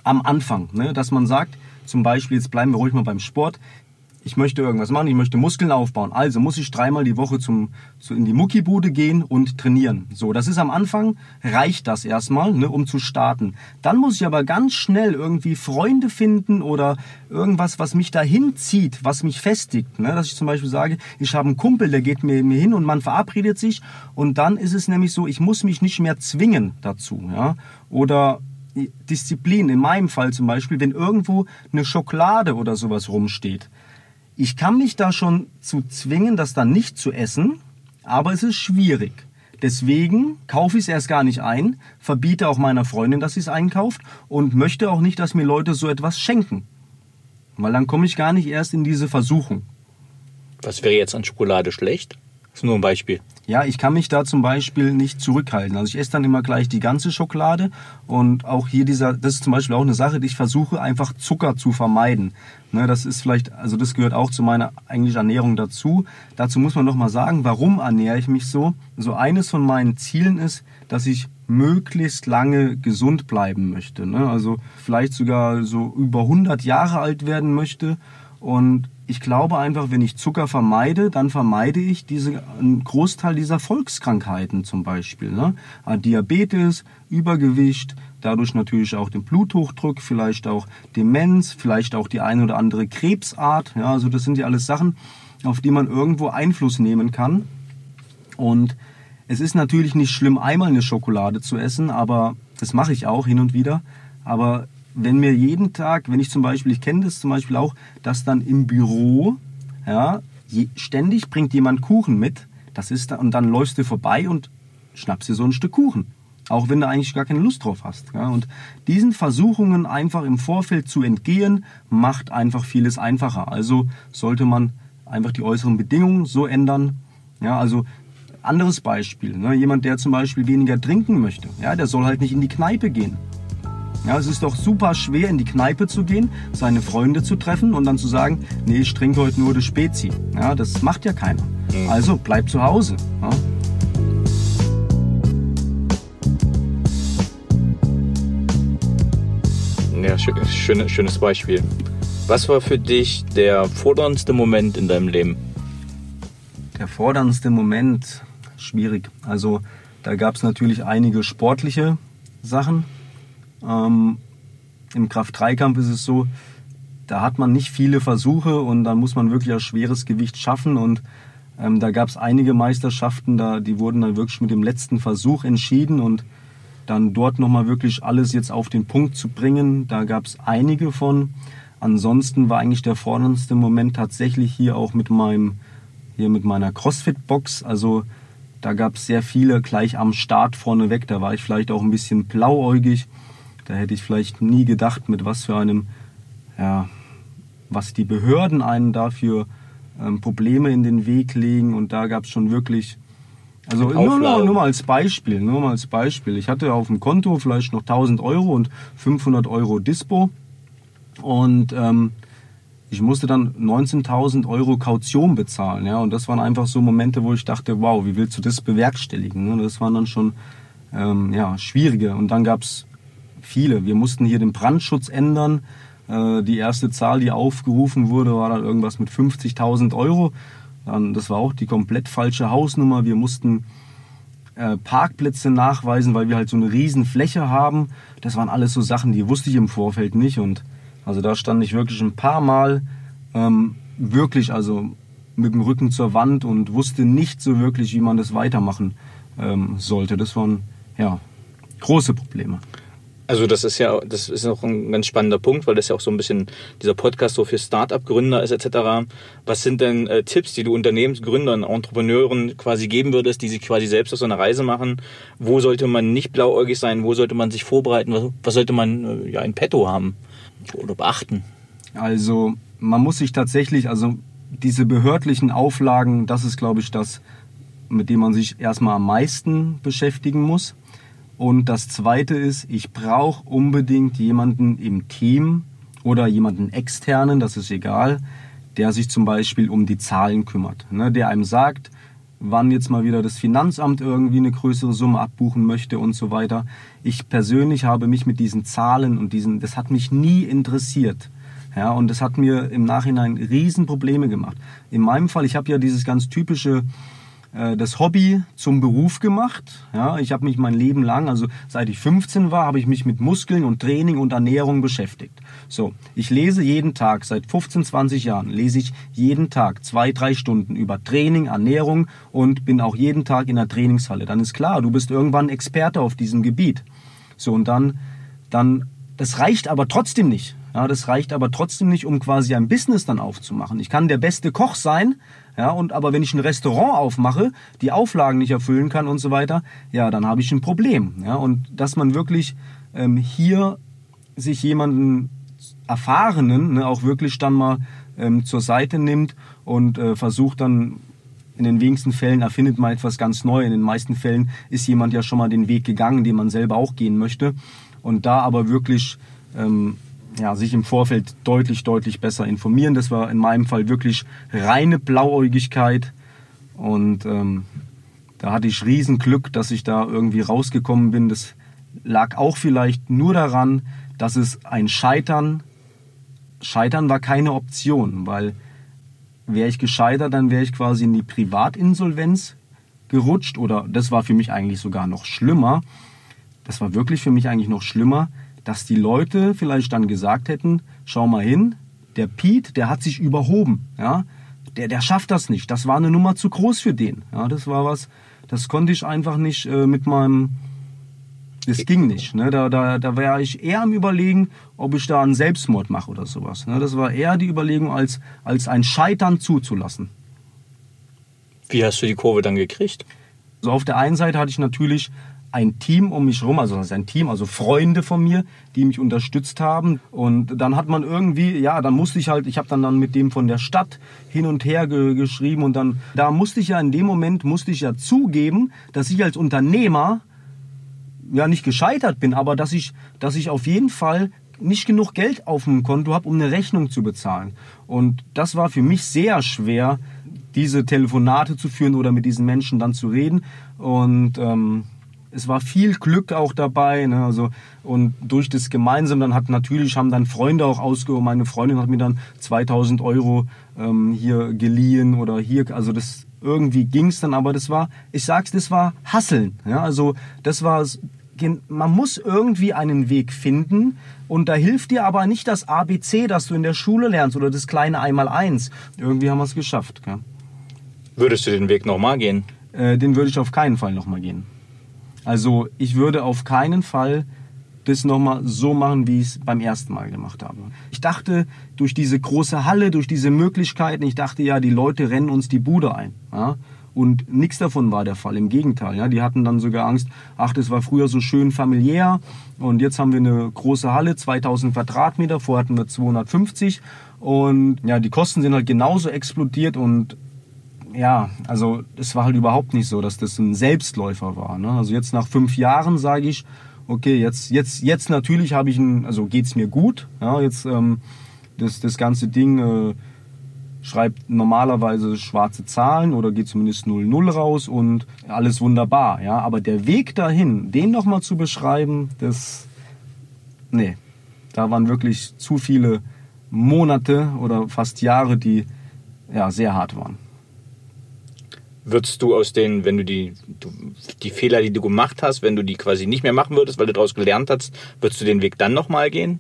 am Anfang, ne, dass man sagt, zum Beispiel, jetzt bleiben wir ruhig mal beim Sport, ich möchte irgendwas machen, ich möchte Muskeln aufbauen. Also muss ich dreimal die Woche zum, zu, in die Muckibude gehen und trainieren. So, das ist am Anfang, reicht das erstmal, ne, um zu starten. Dann muss ich aber ganz schnell irgendwie Freunde finden oder irgendwas, was mich dahin zieht, was mich festigt. Ne? Dass ich zum Beispiel sage, ich habe einen Kumpel, der geht mir, mir hin und man verabredet sich und dann ist es nämlich so, ich muss mich nicht mehr zwingen dazu. Ja? Oder Disziplin, in meinem Fall zum Beispiel, wenn irgendwo eine Schokolade oder sowas rumsteht ich kann mich da schon zu zwingen, das dann nicht zu essen, aber es ist schwierig. Deswegen kaufe ich es erst gar nicht ein, verbiete auch meiner Freundin, dass sie es einkauft und möchte auch nicht, dass mir Leute so etwas schenken. Weil dann komme ich gar nicht erst in diese Versuchung. Was wäre jetzt an Schokolade schlecht? Das ist nur ein Beispiel. Ja, ich kann mich da zum Beispiel nicht zurückhalten. Also ich esse dann immer gleich die ganze Schokolade und auch hier dieser, das ist zum Beispiel auch eine Sache, die ich versuche einfach Zucker zu vermeiden. Ne, das ist vielleicht, also das gehört auch zu meiner eigentlich Ernährung dazu. Dazu muss man noch mal sagen, warum ernähre ich mich so? So eines von meinen Zielen ist, dass ich möglichst lange gesund bleiben möchte. Ne? Also vielleicht sogar so über 100 Jahre alt werden möchte und ich glaube einfach, wenn ich Zucker vermeide, dann vermeide ich diese, einen Großteil dieser Volkskrankheiten zum Beispiel. Ne? Ah, Diabetes, Übergewicht, dadurch natürlich auch den Bluthochdruck, vielleicht auch Demenz, vielleicht auch die eine oder andere Krebsart. Ja, also das sind ja alles Sachen, auf die man irgendwo Einfluss nehmen kann. Und es ist natürlich nicht schlimm, einmal eine Schokolade zu essen, aber das mache ich auch hin und wieder. Aber wenn mir jeden Tag, wenn ich zum Beispiel, ich kenne das zum Beispiel auch, dass dann im Büro, ja, ständig bringt jemand Kuchen mit, das ist da, und dann läufst du vorbei und schnappst dir so ein Stück Kuchen. Auch wenn du eigentlich gar keine Lust drauf hast. Ja. Und diesen Versuchungen einfach im Vorfeld zu entgehen, macht einfach vieles einfacher. Also sollte man einfach die äußeren Bedingungen so ändern. Ja, also anderes Beispiel. Ne, jemand, der zum Beispiel weniger trinken möchte, ja, der soll halt nicht in die Kneipe gehen. Ja, es ist doch super schwer, in die Kneipe zu gehen, seine Freunde zu treffen und dann zu sagen, nee, ich trinke heute nur das Spezi. Ja, das macht ja keiner. Mhm. Also bleib zu Hause. Ja, ja schön, schönes Beispiel. Was war für dich der forderndste Moment in deinem Leben? Der forderndste Moment, schwierig. Also da gab es natürlich einige sportliche Sachen, ähm, Im Kraft-3-Kampf ist es so, da hat man nicht viele Versuche und dann muss man wirklich ein schweres Gewicht schaffen und ähm, da gab es einige Meisterschaften, da, die wurden dann wirklich mit dem letzten Versuch entschieden und dann dort nochmal wirklich alles jetzt auf den Punkt zu bringen, da gab es einige von. Ansonsten war eigentlich der forderndste Moment tatsächlich hier auch mit meinem, hier mit meiner CrossFit-Box. Also da gab es sehr viele gleich am Start vorneweg. Da war ich vielleicht auch ein bisschen blauäugig. Da hätte ich vielleicht nie gedacht, mit was für einem, ja, was die Behörden einen dafür ähm, Probleme in den Weg legen. Und da gab es schon wirklich, also nur, nur, nur, mal als Beispiel, nur mal als Beispiel. Ich hatte auf dem Konto vielleicht noch 1000 Euro und 500 Euro Dispo. Und ähm, ich musste dann 19.000 Euro Kaution bezahlen. Ja? Und das waren einfach so Momente, wo ich dachte, wow, wie willst du das bewerkstelligen? Ne? Das waren dann schon ähm, ja, schwierige. Und dann gab es viele. Wir mussten hier den Brandschutz ändern. Äh, die erste Zahl, die aufgerufen wurde, war dann irgendwas mit 50.000 Euro. Das war auch die komplett falsche Hausnummer. Wir mussten äh, Parkplätze nachweisen, weil wir halt so eine riesen Fläche haben. Das waren alles so Sachen, die wusste ich im Vorfeld nicht. Und also da stand ich wirklich ein paar Mal ähm, wirklich also mit dem Rücken zur Wand und wusste nicht so wirklich, wie man das weitermachen ähm, sollte. Das waren ja große Probleme. Also das ist ja, das ist auch ein ganz spannender Punkt, weil das ja auch so ein bisschen dieser Podcast so für Start-up-Gründer ist etc. Was sind denn äh, Tipps, die du Unternehmensgründern, Entrepreneuren quasi geben würdest, die sich quasi selbst auf so eine Reise machen? Wo sollte man nicht blauäugig sein? Wo sollte man sich vorbereiten? Was, was sollte man äh, ja in petto haben oder beachten? Also man muss sich tatsächlich, also diese behördlichen Auflagen, das ist glaube ich das, mit dem man sich erstmal am meisten beschäftigen muss. Und das Zweite ist, ich brauche unbedingt jemanden im Team oder jemanden externen, das ist egal, der sich zum Beispiel um die Zahlen kümmert. Ne, der einem sagt, wann jetzt mal wieder das Finanzamt irgendwie eine größere Summe abbuchen möchte und so weiter. Ich persönlich habe mich mit diesen Zahlen und diesen, das hat mich nie interessiert. Ja, und das hat mir im Nachhinein Riesenprobleme gemacht. In meinem Fall, ich habe ja dieses ganz typische das Hobby zum Beruf gemacht. Ja, ich habe mich mein Leben lang, also seit ich 15 war, habe ich mich mit Muskeln und Training und Ernährung beschäftigt. So, ich lese jeden Tag, seit 15, 20 Jahren lese ich jeden Tag zwei, drei Stunden über Training, Ernährung und bin auch jeden Tag in der Trainingshalle. Dann ist klar, du bist irgendwann Experte auf diesem Gebiet. So, und dann, dann, das reicht aber trotzdem nicht. Ja, das reicht aber trotzdem nicht, um quasi ein Business dann aufzumachen. Ich kann der beste Koch sein, ja, und aber wenn ich ein Restaurant aufmache, die Auflagen nicht erfüllen kann und so weiter, ja, dann habe ich ein Problem. Ja, und dass man wirklich ähm, hier sich jemanden Erfahrenen ne, auch wirklich dann mal ähm, zur Seite nimmt und äh, versucht dann in den wenigsten Fällen erfindet man etwas ganz neu. In den meisten Fällen ist jemand ja schon mal den Weg gegangen, den man selber auch gehen möchte. Und da aber wirklich ähm, ja, sich im Vorfeld deutlich, deutlich besser informieren. Das war in meinem Fall wirklich reine Blauäugigkeit. Und ähm, da hatte ich riesen Glück, dass ich da irgendwie rausgekommen bin. Das lag auch vielleicht nur daran, dass es ein Scheitern, Scheitern war keine Option, weil wäre ich gescheitert, dann wäre ich quasi in die Privatinsolvenz gerutscht oder das war für mich eigentlich sogar noch schlimmer. Das war wirklich für mich eigentlich noch schlimmer, dass die Leute vielleicht dann gesagt hätten, schau mal hin, der Pete, der hat sich überhoben, ja, der, der schafft das nicht, das war eine Nummer zu groß für den, ja, das war was, das konnte ich einfach nicht äh, mit meinem, das ging nicht, ne, da, da, da wäre ich eher am überlegen, ob ich da einen Selbstmord mache oder sowas, ne, das war eher die Überlegung, als, als ein Scheitern zuzulassen. Wie hast du die Kurve dann gekriegt? So auf der einen Seite hatte ich natürlich ein Team um mich herum, also ein Team, also Freunde von mir, die mich unterstützt haben. Und dann hat man irgendwie, ja, dann musste ich halt, ich habe dann, dann mit dem von der Stadt hin und her ge geschrieben und dann, da musste ich ja in dem Moment, musste ich ja zugeben, dass ich als Unternehmer ja nicht gescheitert bin, aber dass ich, dass ich auf jeden Fall nicht genug Geld auf dem Konto habe, um eine Rechnung zu bezahlen. Und das war für mich sehr schwer, diese Telefonate zu führen oder mit diesen Menschen dann zu reden. Und ähm, es war viel Glück auch dabei. Ne? Also, und durch das gemeinsam, dann hat natürlich, haben dann Freunde auch ausgehoben. Meine Freundin hat mir dann 2000 Euro ähm, hier geliehen oder hier, also das irgendwie ging es dann, aber das war, ich sag's, das war Hasseln. Ja? Also das war, man muss irgendwie einen Weg finden und da hilft dir aber nicht das ABC, das du in der Schule lernst oder das kleine Einmaleins. Irgendwie haben wir es geschafft. Gell? Würdest du den Weg nochmal gehen? Äh, den würde ich auf keinen Fall nochmal gehen. Also ich würde auf keinen Fall das nochmal so machen, wie ich es beim ersten Mal gemacht habe. Ich dachte, durch diese große Halle, durch diese Möglichkeiten, ich dachte ja, die Leute rennen uns die Bude ein. Ja? Und nichts davon war der Fall. Im Gegenteil. Ja? Die hatten dann sogar Angst, ach, das war früher so schön familiär und jetzt haben wir eine große Halle, 2000 Quadratmeter, vorher hatten wir 250 und ja, die Kosten sind halt genauso explodiert und ja, also es war halt überhaupt nicht so, dass das ein Selbstläufer war. Ne? Also jetzt nach fünf Jahren sage ich, okay, jetzt, jetzt, jetzt natürlich habe ich ein, also geht's mir gut. Ja, jetzt ähm, das, das ganze Ding äh, schreibt normalerweise schwarze Zahlen oder geht zumindest 0-0 raus und alles wunderbar. Ja, aber der Weg dahin, den nochmal zu beschreiben, das, nee, da waren wirklich zu viele Monate oder fast Jahre, die ja sehr hart waren würdest du aus den, wenn du die, du, die Fehler, die du gemacht hast, wenn du die quasi nicht mehr machen würdest, weil du daraus gelernt hast, würdest du den Weg dann nochmal gehen?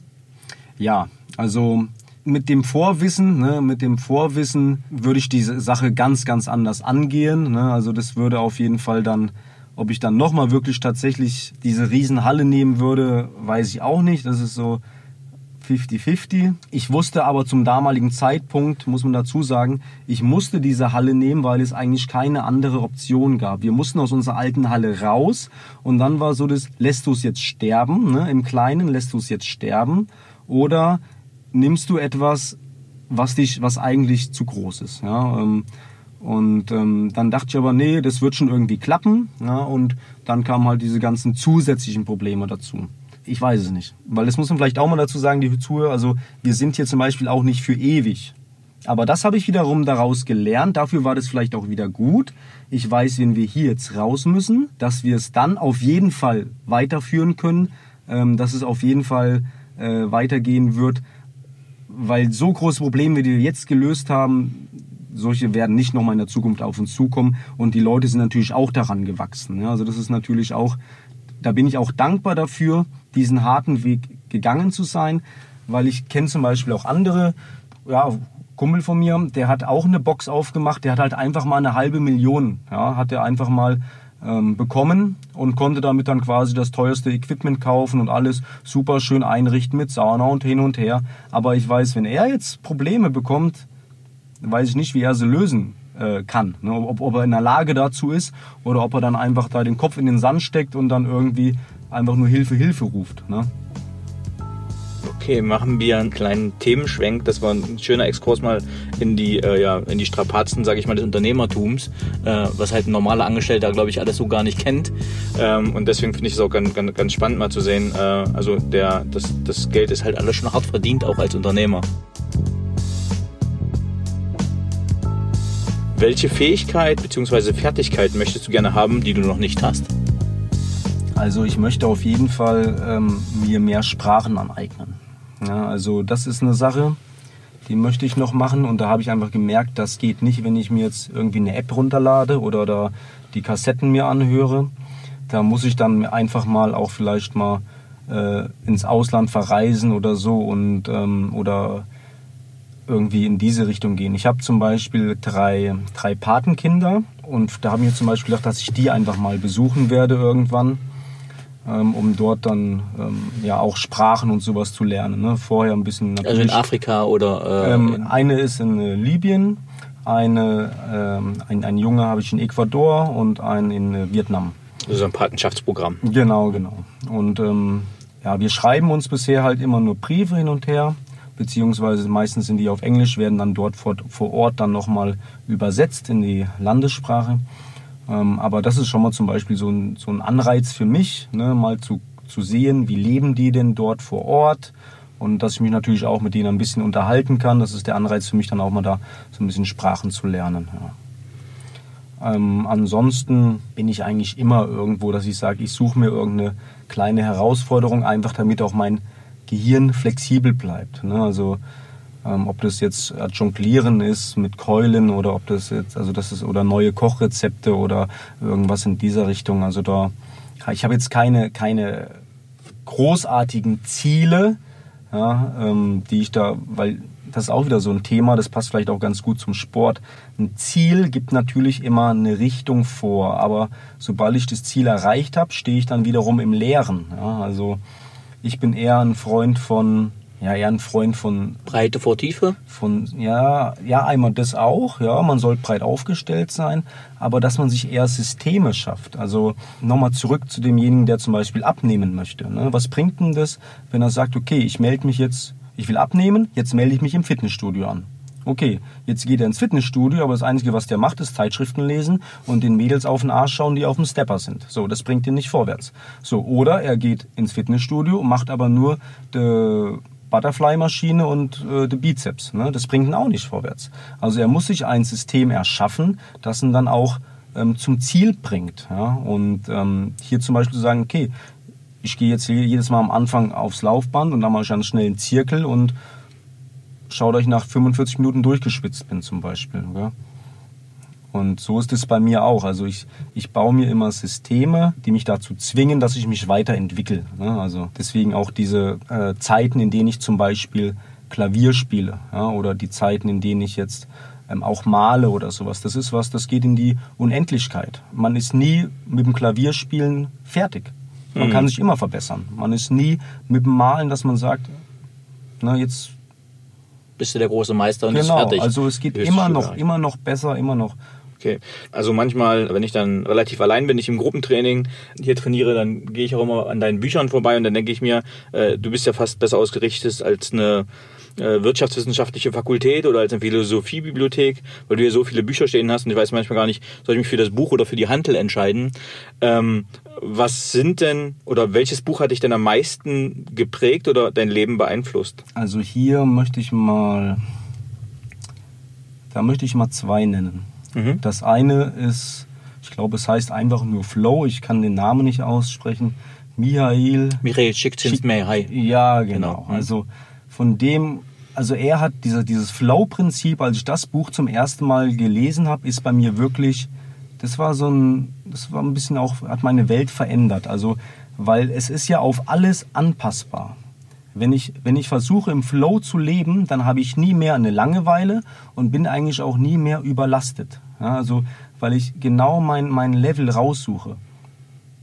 Ja, also mit dem Vorwissen, ne, mit dem Vorwissen würde ich diese Sache ganz, ganz anders angehen. Ne? Also das würde auf jeden Fall dann, ob ich dann nochmal wirklich tatsächlich diese Riesenhalle nehmen würde, weiß ich auch nicht. Das ist so, 50-50. Ich wusste aber zum damaligen Zeitpunkt, muss man dazu sagen, ich musste diese Halle nehmen, weil es eigentlich keine andere Option gab. Wir mussten aus unserer alten Halle raus und dann war so das, lässt du es jetzt sterben, ne? im Kleinen lässt du es jetzt sterben oder nimmst du etwas, was dich, was eigentlich zu groß ist. Ja? Ähm, und ähm, dann dachte ich aber, nee, das wird schon irgendwie klappen. Ja? Und dann kamen halt diese ganzen zusätzlichen Probleme dazu. Ich weiß es nicht. Weil das muss man vielleicht auch mal dazu sagen, die Zuhörer, also wir sind hier zum Beispiel auch nicht für ewig. Aber das habe ich wiederum daraus gelernt. Dafür war das vielleicht auch wieder gut. Ich weiß, wenn wir hier jetzt raus müssen, dass wir es dann auf jeden Fall weiterführen können, ähm, dass es auf jeden Fall äh, weitergehen wird. Weil so große Probleme, die wir jetzt gelöst haben, solche werden nicht nochmal in der Zukunft auf uns zukommen. Und die Leute sind natürlich auch daran gewachsen. Also das ist natürlich auch, da bin ich auch dankbar dafür, diesen harten Weg gegangen zu sein, weil ich kenne zum Beispiel auch andere, ja, Kumpel von mir, der hat auch eine Box aufgemacht, der hat halt einfach mal eine halbe Million, ja, hat er einfach mal ähm, bekommen und konnte damit dann quasi das teuerste Equipment kaufen und alles super schön einrichten mit Sauna und hin und her. Aber ich weiß, wenn er jetzt Probleme bekommt, weiß ich nicht, wie er sie lösen äh, kann. Ne? Ob, ob er in der Lage dazu ist oder ob er dann einfach da den Kopf in den Sand steckt und dann irgendwie einfach nur Hilfe, Hilfe ruft. Ne? Okay, machen wir einen kleinen Themenschwenk. Das war ein schöner Exkurs mal in die, äh, ja, in die Strapazen, sage ich mal, des Unternehmertums, äh, was halt ein normaler Angestellter, glaube ich, alles so gar nicht kennt. Ähm, und deswegen finde ich es auch ganz, ganz, ganz spannend mal zu sehen. Äh, also der, das, das Geld ist halt alles schon hart verdient, auch als Unternehmer. Welche Fähigkeit bzw. Fertigkeit möchtest du gerne haben, die du noch nicht hast? Also ich möchte auf jeden Fall ähm, mir mehr Sprachen aneignen. Ja, also das ist eine Sache, die möchte ich noch machen und da habe ich einfach gemerkt, das geht nicht, wenn ich mir jetzt irgendwie eine App runterlade oder da die Kassetten mir anhöre. Da muss ich dann einfach mal auch vielleicht mal äh, ins Ausland verreisen oder so und ähm, oder irgendwie in diese Richtung gehen. Ich habe zum Beispiel drei, drei Patenkinder und da habe ich mir zum Beispiel gedacht, dass ich die einfach mal besuchen werde irgendwann, um dort dann ähm, ja auch Sprachen und sowas zu lernen. Ne? Vorher ein bisschen Also in Afrika oder? Äh, ähm, eine ist in äh, Libyen, eine, ähm, ein, ein Junge habe ich in Ecuador und einen in äh, Vietnam. Also ein Patenschaftsprogramm. Genau, genau. Und ähm, ja, wir schreiben uns bisher halt immer nur Briefe hin und her beziehungsweise meistens sind die auf Englisch, werden dann dort vor, vor Ort dann nochmal übersetzt in die Landessprache. Ähm, aber das ist schon mal zum Beispiel so ein, so ein Anreiz für mich, ne, mal zu, zu sehen, wie leben die denn dort vor Ort und dass ich mich natürlich auch mit denen ein bisschen unterhalten kann. Das ist der Anreiz für mich dann auch mal da so ein bisschen Sprachen zu lernen. Ja. Ähm, ansonsten bin ich eigentlich immer irgendwo, dass ich sage, ich suche mir irgendeine kleine Herausforderung, einfach damit auch mein Gehirn flexibel bleibt. Ne? Also ähm, ob das jetzt Jonglieren ist mit Keulen oder ob das jetzt, also das ist oder neue Kochrezepte oder irgendwas in dieser Richtung. Also da, ich habe jetzt keine, keine großartigen Ziele, ja, ähm, die ich da, weil das ist auch wieder so ein Thema, das passt vielleicht auch ganz gut zum Sport. Ein Ziel gibt natürlich immer eine Richtung vor, aber sobald ich das Ziel erreicht habe, stehe ich dann wiederum im Leeren. Ja, also ich bin eher ein Freund von, ja, eher ein Freund von. Breite vor Tiefe? Von, ja, ja, einmal das auch, ja, man soll breit aufgestellt sein, aber dass man sich eher Systeme schafft. Also nochmal zurück zu demjenigen, der zum Beispiel abnehmen möchte. Ne? Was bringt denn das, wenn er sagt, okay, ich melde mich jetzt, ich will abnehmen, jetzt melde ich mich im Fitnessstudio an. Okay, jetzt geht er ins Fitnessstudio, aber das Einzige, was der macht, ist Zeitschriften lesen und den Mädels auf den Arsch schauen, die auf dem Stepper sind. So, das bringt ihn nicht vorwärts. So, oder er geht ins Fitnessstudio, macht aber nur die Butterfly-Maschine und äh, die Bizeps. Ne? Das bringt ihn auch nicht vorwärts. Also er muss sich ein System erschaffen, das ihn dann auch ähm, zum Ziel bringt. Ja? Und ähm, hier zum Beispiel zu sagen, okay, ich gehe jetzt jedes Mal am Anfang aufs Laufband und dann mache ich einen schnellen Zirkel und schaut euch nach 45 Minuten durchgeschwitzt bin zum Beispiel. Gell? Und so ist es bei mir auch. Also ich, ich baue mir immer Systeme, die mich dazu zwingen, dass ich mich weiterentwickle. Ne? Also deswegen auch diese äh, Zeiten, in denen ich zum Beispiel Klavier spiele ja? oder die Zeiten, in denen ich jetzt ähm, auch male oder sowas. Das ist was, das geht in die Unendlichkeit. Man ist nie mit dem Klavierspielen fertig. Man mhm. kann sich immer verbessern. Man ist nie mit dem Malen, dass man sagt, na jetzt bist du der große Meister und genau, ist fertig. Also es geht immer noch, immer noch besser, immer noch. Okay. Also manchmal, wenn ich dann relativ allein bin, ich im Gruppentraining hier trainiere, dann gehe ich auch immer an deinen Büchern vorbei und dann denke ich mir, äh, du bist ja fast besser ausgerichtet als eine äh, wirtschaftswissenschaftliche Fakultät oder als eine Philosophiebibliothek, weil du hier so viele Bücher stehen hast und ich weiß manchmal gar nicht, soll ich mich für das Buch oder für die Handel entscheiden. Ähm, was sind denn oder welches Buch hat dich denn am meisten geprägt oder dein Leben beeinflusst? Also hier möchte ich mal, da möchte ich mal zwei nennen. Mhm. Das eine ist, ich glaube, es heißt einfach nur Flow. Ich kann den Namen nicht aussprechen. Michael. Michael Csikszentmihalyi. Ja, genau. genau. Also von dem, also er hat dieser, dieses Flow-Prinzip, als ich das Buch zum ersten Mal gelesen habe, ist bei mir wirklich, das war so ein, das war ein bisschen auch, hat meine Welt verändert. Also, weil es ist ja auf alles anpassbar. Wenn ich, wenn ich versuche im Flow zu leben, dann habe ich nie mehr eine Langeweile und bin eigentlich auch nie mehr überlastet. Ja, also, weil ich genau mein, mein Level raussuche.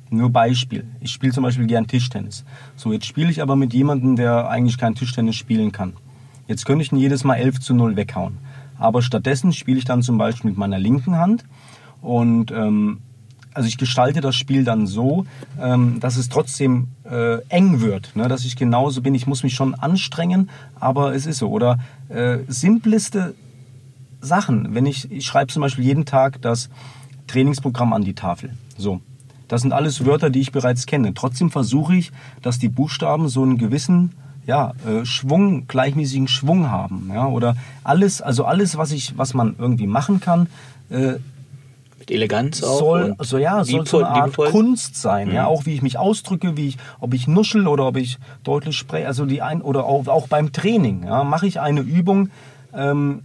Nur Beispiel. Ich spiele zum Beispiel gern Tischtennis. So, jetzt spiele ich aber mit jemandem, der eigentlich kein Tischtennis spielen kann. Jetzt könnte ich ihn jedes Mal 11 zu 0 weghauen. Aber stattdessen spiele ich dann zum Beispiel mit meiner linken Hand und ähm, also ich gestalte das Spiel dann so, ähm, dass es trotzdem äh, eng wird, ne? dass ich genauso bin. Ich muss mich schon anstrengen, aber es ist so. Oder äh, simpleste Sachen, wenn ich, ich schreibe zum Beispiel jeden Tag das Trainingsprogramm an die Tafel. So. Das sind alles Wörter, die ich bereits kenne. Trotzdem versuche ich, dass die Buchstaben so einen gewissen ja, äh, Schwung, gleichmäßigen Schwung haben. Ja? Oder alles, also alles, was ich, was man irgendwie machen kann, äh, mit Eleganz auch. Soll, also ja, soll so eine Art liebevoll. Kunst sein. Mhm. Ja, auch wie ich mich ausdrücke, wie ich, ob ich nuschel oder ob ich deutlich spreche. Also die ein oder auch, auch beim Training. Ja, mache ich eine Übung, ähm,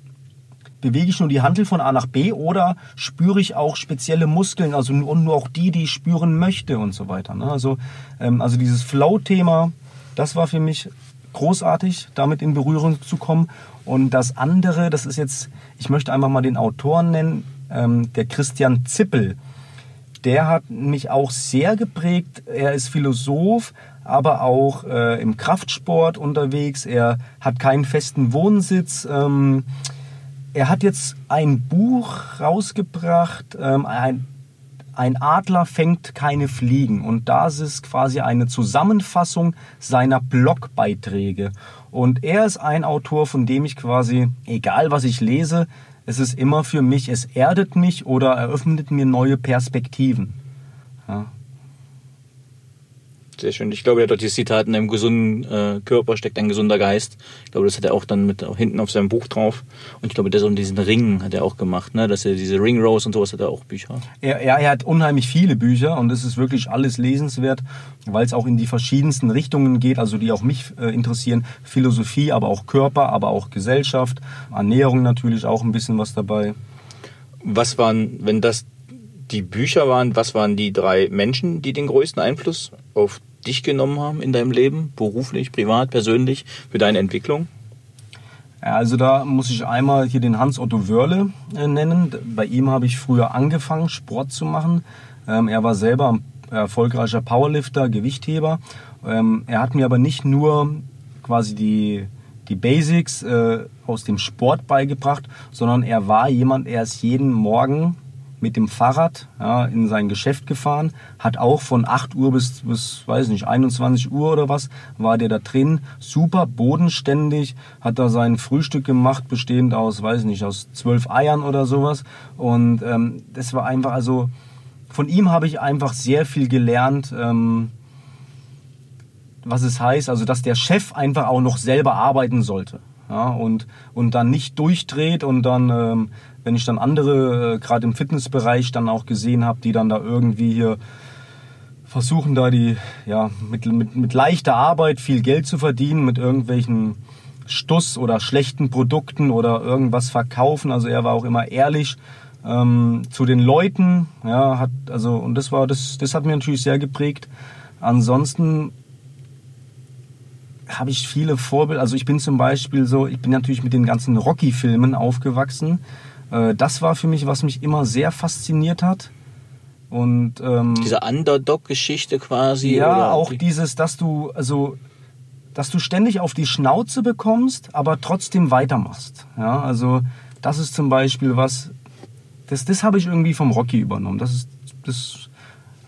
bewege ich nur die Handel von A nach B oder spüre ich auch spezielle Muskeln, also und nur auch die, die ich spüren möchte und so weiter. Ne? Also, ähm, also dieses Flow-Thema, das war für mich großartig, damit in Berührung zu kommen. Und das andere, das ist jetzt, ich möchte einfach mal den Autoren nennen, ähm, der Christian Zippel. Der hat mich auch sehr geprägt. Er ist Philosoph, aber auch äh, im Kraftsport unterwegs. Er hat keinen festen Wohnsitz. Ähm, er hat jetzt ein Buch rausgebracht, ähm, ein, ein Adler fängt keine Fliegen. Und das ist quasi eine Zusammenfassung seiner Blogbeiträge. Und er ist ein Autor, von dem ich quasi, egal was ich lese, es ist immer für mich, es erdet mich oder eröffnet mir neue Perspektiven. Ja. Sehr schön. Ich glaube, er hat dort die Zitat, in einem gesunden äh, Körper steckt ein gesunder Geist. Ich glaube, das hat er auch dann mit auch hinten auf seinem Buch drauf. Und ich glaube, das um diesen Ring hat er auch gemacht, ne? Dass er diese Ring Rose und sowas hat er auch Bücher. Er, er, er hat unheimlich viele Bücher und es ist wirklich alles lesenswert, weil es auch in die verschiedensten Richtungen geht, also die auch mich äh, interessieren. Philosophie, aber auch Körper, aber auch Gesellschaft, Ernährung natürlich auch ein bisschen was dabei. Was waren, wenn das die Bücher waren, was waren die drei Menschen, die den größten Einfluss auf dich genommen haben in deinem Leben, beruflich, privat, persönlich, für deine Entwicklung? Also da muss ich einmal hier den Hans-Otto Wörle äh, nennen. Bei ihm habe ich früher angefangen, Sport zu machen. Ähm, er war selber ein erfolgreicher Powerlifter, Gewichtheber. Ähm, er hat mir aber nicht nur quasi die, die Basics äh, aus dem Sport beigebracht, sondern er war jemand, er ist jeden Morgen mit dem Fahrrad ja, in sein Geschäft gefahren, hat auch von 8 Uhr bis, bis, weiß nicht, 21 Uhr oder was, war der da drin, super bodenständig, hat da sein Frühstück gemacht, bestehend aus, weiß nicht, aus zwölf Eiern oder sowas. Und ähm, das war einfach, also von ihm habe ich einfach sehr viel gelernt, ähm, was es heißt, also dass der Chef einfach auch noch selber arbeiten sollte. Ja, und, und dann nicht durchdreht und dann ähm, wenn ich dann andere, äh, gerade im Fitnessbereich, dann auch gesehen habe, die dann da irgendwie hier versuchen, da die, ja, mit, mit, mit leichter Arbeit viel Geld zu verdienen, mit irgendwelchen Stuss oder schlechten Produkten oder irgendwas verkaufen. Also er war auch immer ehrlich ähm, zu den Leuten. Ja, hat, also, und das war, das, das hat mir natürlich sehr geprägt. Ansonsten habe ich viele Vorbilder. Also ich bin zum Beispiel so, ich bin natürlich mit den ganzen Rocky-Filmen aufgewachsen. Äh, das war für mich, was mich immer sehr fasziniert hat. Und ähm, diese Underdog-Geschichte quasi. Ja, oder? auch dieses, dass du also dass du ständig auf die Schnauze bekommst, aber trotzdem weitermachst. Ja, also das ist zum Beispiel was, das, das habe ich irgendwie vom Rocky übernommen. Das ist das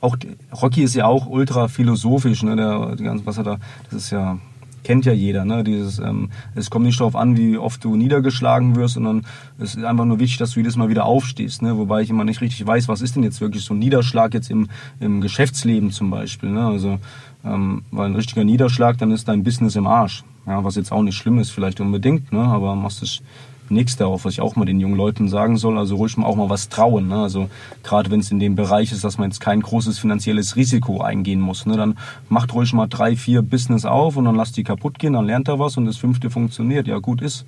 auch Rocky ist ja auch ultra philosophisch, ne? Der, die ganze, was er da, das ist ja kennt ja jeder. Ne? Dieses, ähm, es kommt nicht darauf an, wie oft du niedergeschlagen wirst, sondern es ist einfach nur wichtig, dass du jedes Mal wieder aufstehst. Ne? Wobei ich immer nicht richtig weiß, was ist denn jetzt wirklich so ein Niederschlag jetzt im, im Geschäftsleben zum Beispiel. Ne? Also, ähm, weil ein richtiger Niederschlag, dann ist dein Business im Arsch. Ja, was jetzt auch nicht schlimm ist, vielleicht unbedingt, ne? aber machst es nichts darauf, was ich auch mal den jungen Leuten sagen soll. Also ruhig mal auch mal was trauen. Ne? Also gerade wenn es in dem Bereich ist, dass man jetzt kein großes finanzielles Risiko eingehen muss, ne? dann macht ruhig mal drei, vier Business auf und dann lasst die kaputt gehen, dann lernt er was und das fünfte funktioniert. Ja, gut ist.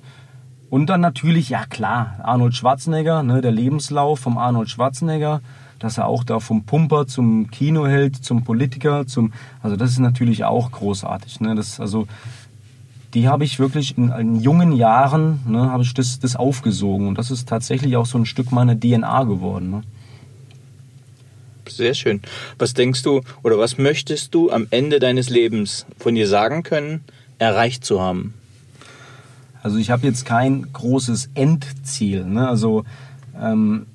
Und dann natürlich, ja klar, Arnold Schwarzenegger, ne, der Lebenslauf vom Arnold Schwarzenegger, dass er auch da vom Pumper zum Kinoheld, zum Politiker, zum, also das ist natürlich auch großartig. Ne? Das, also die habe ich wirklich in, in jungen Jahren, ne, habe ich das, das aufgesogen. Und das ist tatsächlich auch so ein Stück meiner DNA geworden. Ne? Sehr schön. Was denkst du oder was möchtest du am Ende deines Lebens von dir sagen können, erreicht zu haben? Also ich habe jetzt kein großes Endziel. Ne? Also ähm,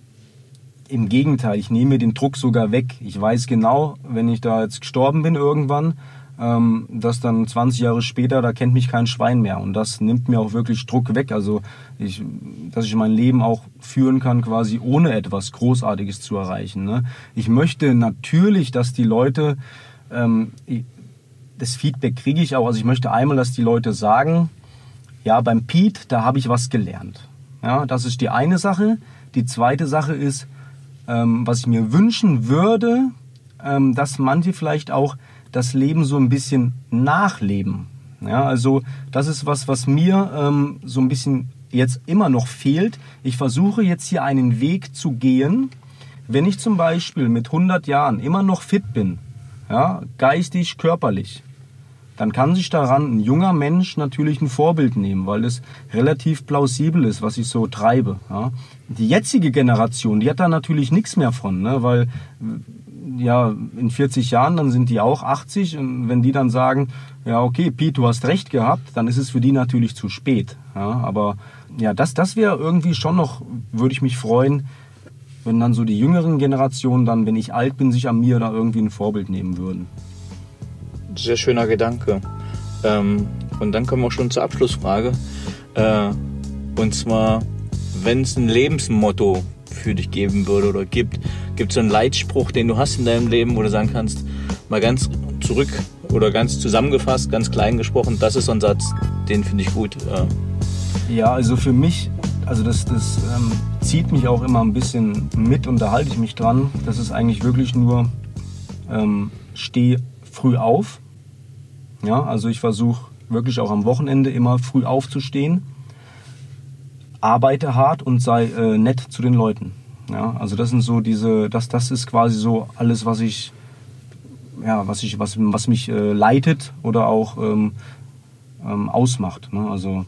im Gegenteil, ich nehme den Druck sogar weg. Ich weiß genau, wenn ich da jetzt gestorben bin irgendwann, ähm, dass dann 20 Jahre später, da kennt mich kein Schwein mehr. Und das nimmt mir auch wirklich Druck weg. Also, ich, dass ich mein Leben auch führen kann, quasi ohne etwas Großartiges zu erreichen. Ne? Ich möchte natürlich, dass die Leute, ähm, das Feedback kriege ich auch. Also, ich möchte einmal, dass die Leute sagen, ja, beim Pete, da habe ich was gelernt. Ja, das ist die eine Sache. Die zweite Sache ist, ähm, was ich mir wünschen würde, ähm, dass manche vielleicht auch das Leben so ein bisschen nachleben. Ja, also das ist was, was mir ähm, so ein bisschen jetzt immer noch fehlt. Ich versuche jetzt hier einen Weg zu gehen, wenn ich zum Beispiel mit 100 Jahren immer noch fit bin, ja, geistig, körperlich, dann kann sich daran ein junger Mensch natürlich ein Vorbild nehmen, weil es relativ plausibel ist, was ich so treibe. Ja. Die jetzige Generation, die hat da natürlich nichts mehr von, ne, weil ja, in 40 Jahren, dann sind die auch 80 und wenn die dann sagen, ja, okay, Pete, du hast recht gehabt, dann ist es für die natürlich zu spät. Ja, aber ja, das, das wäre irgendwie schon noch, würde ich mich freuen, wenn dann so die jüngeren Generationen dann, wenn ich alt bin, sich an mir da irgendwie ein Vorbild nehmen würden. Sehr schöner Gedanke. Ähm, und dann kommen wir auch schon zur Abschlussfrage. Äh, und zwar, wenn es ein Lebensmotto für dich geben würde oder gibt, Gibt es so einen Leitspruch, den du hast in deinem Leben, wo du sagen kannst, mal ganz zurück oder ganz zusammengefasst, ganz klein gesprochen, das ist so ein Satz, den finde ich gut. Ja, also für mich, also das, das ähm, zieht mich auch immer ein bisschen mit und da halte ich mich dran. Das ist eigentlich wirklich nur, ähm, steh früh auf. Ja, also ich versuche wirklich auch am Wochenende immer früh aufzustehen. Arbeite hart und sei äh, nett zu den Leuten. Ja, also das sind so diese, das, das ist quasi so alles, was ich, ja, was ich, was, was mich äh, leitet oder auch ähm, ähm, ausmacht. Ne? Also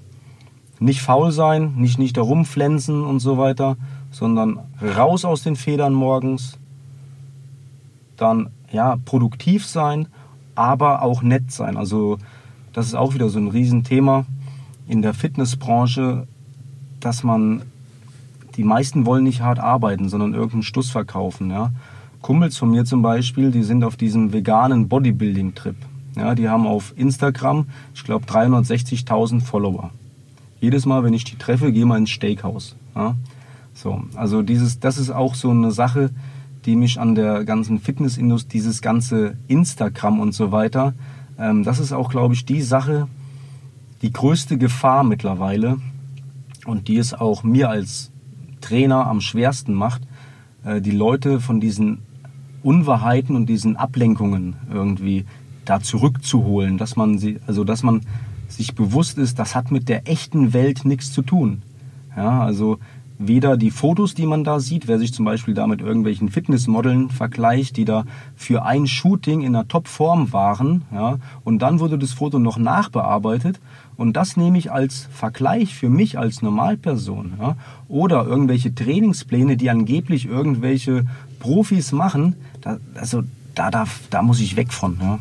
nicht faul sein, nicht, nicht da und so weiter, sondern raus aus den Federn morgens, dann ja, produktiv sein, aber auch nett sein. Also das ist auch wieder so ein Riesenthema in der Fitnessbranche, dass man die meisten wollen nicht hart arbeiten, sondern irgendeinen Stuss verkaufen. Ja. Kumpels von mir zum Beispiel, die sind auf diesem veganen Bodybuilding-Trip. Ja, die haben auf Instagram, ich glaube, 360.000 Follower. Jedes Mal, wenn ich die treffe, gehe mal ins Steakhouse. Ja. So, also dieses, das ist auch so eine Sache, die mich an der ganzen Fitnessindustrie, dieses ganze Instagram und so weiter, ähm, das ist auch, glaube ich, die Sache, die größte Gefahr mittlerweile und die es auch mir als Trainer am schwersten macht, äh, die Leute von diesen Unwahrheiten und diesen Ablenkungen irgendwie da zurückzuholen, dass man sie, also dass man sich bewusst ist, das hat mit der echten Welt nichts zu tun. Ja, also weder die Fotos, die man da sieht, wer sich zum Beispiel da mit irgendwelchen Fitnessmodeln vergleicht, die da für ein Shooting in einer Topform waren, ja, und dann wurde das Foto noch nachbearbeitet und das nehme ich als Vergleich für mich als Normalperson, ja, oder irgendwelche Trainingspläne, die angeblich irgendwelche Profis machen, da, also da, da, da muss ich weg von. Ja.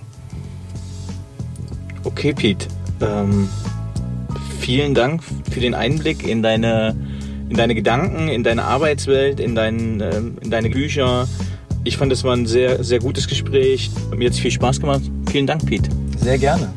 Okay, Pete. Ähm, vielen Dank für den Einblick in deine in deine Gedanken, in deine Arbeitswelt, in, dein, ähm, in deine Bücher. Ich fand, es war ein sehr, sehr gutes Gespräch. Mir hat es viel Spaß gemacht. Vielen Dank, Pete. Sehr gerne.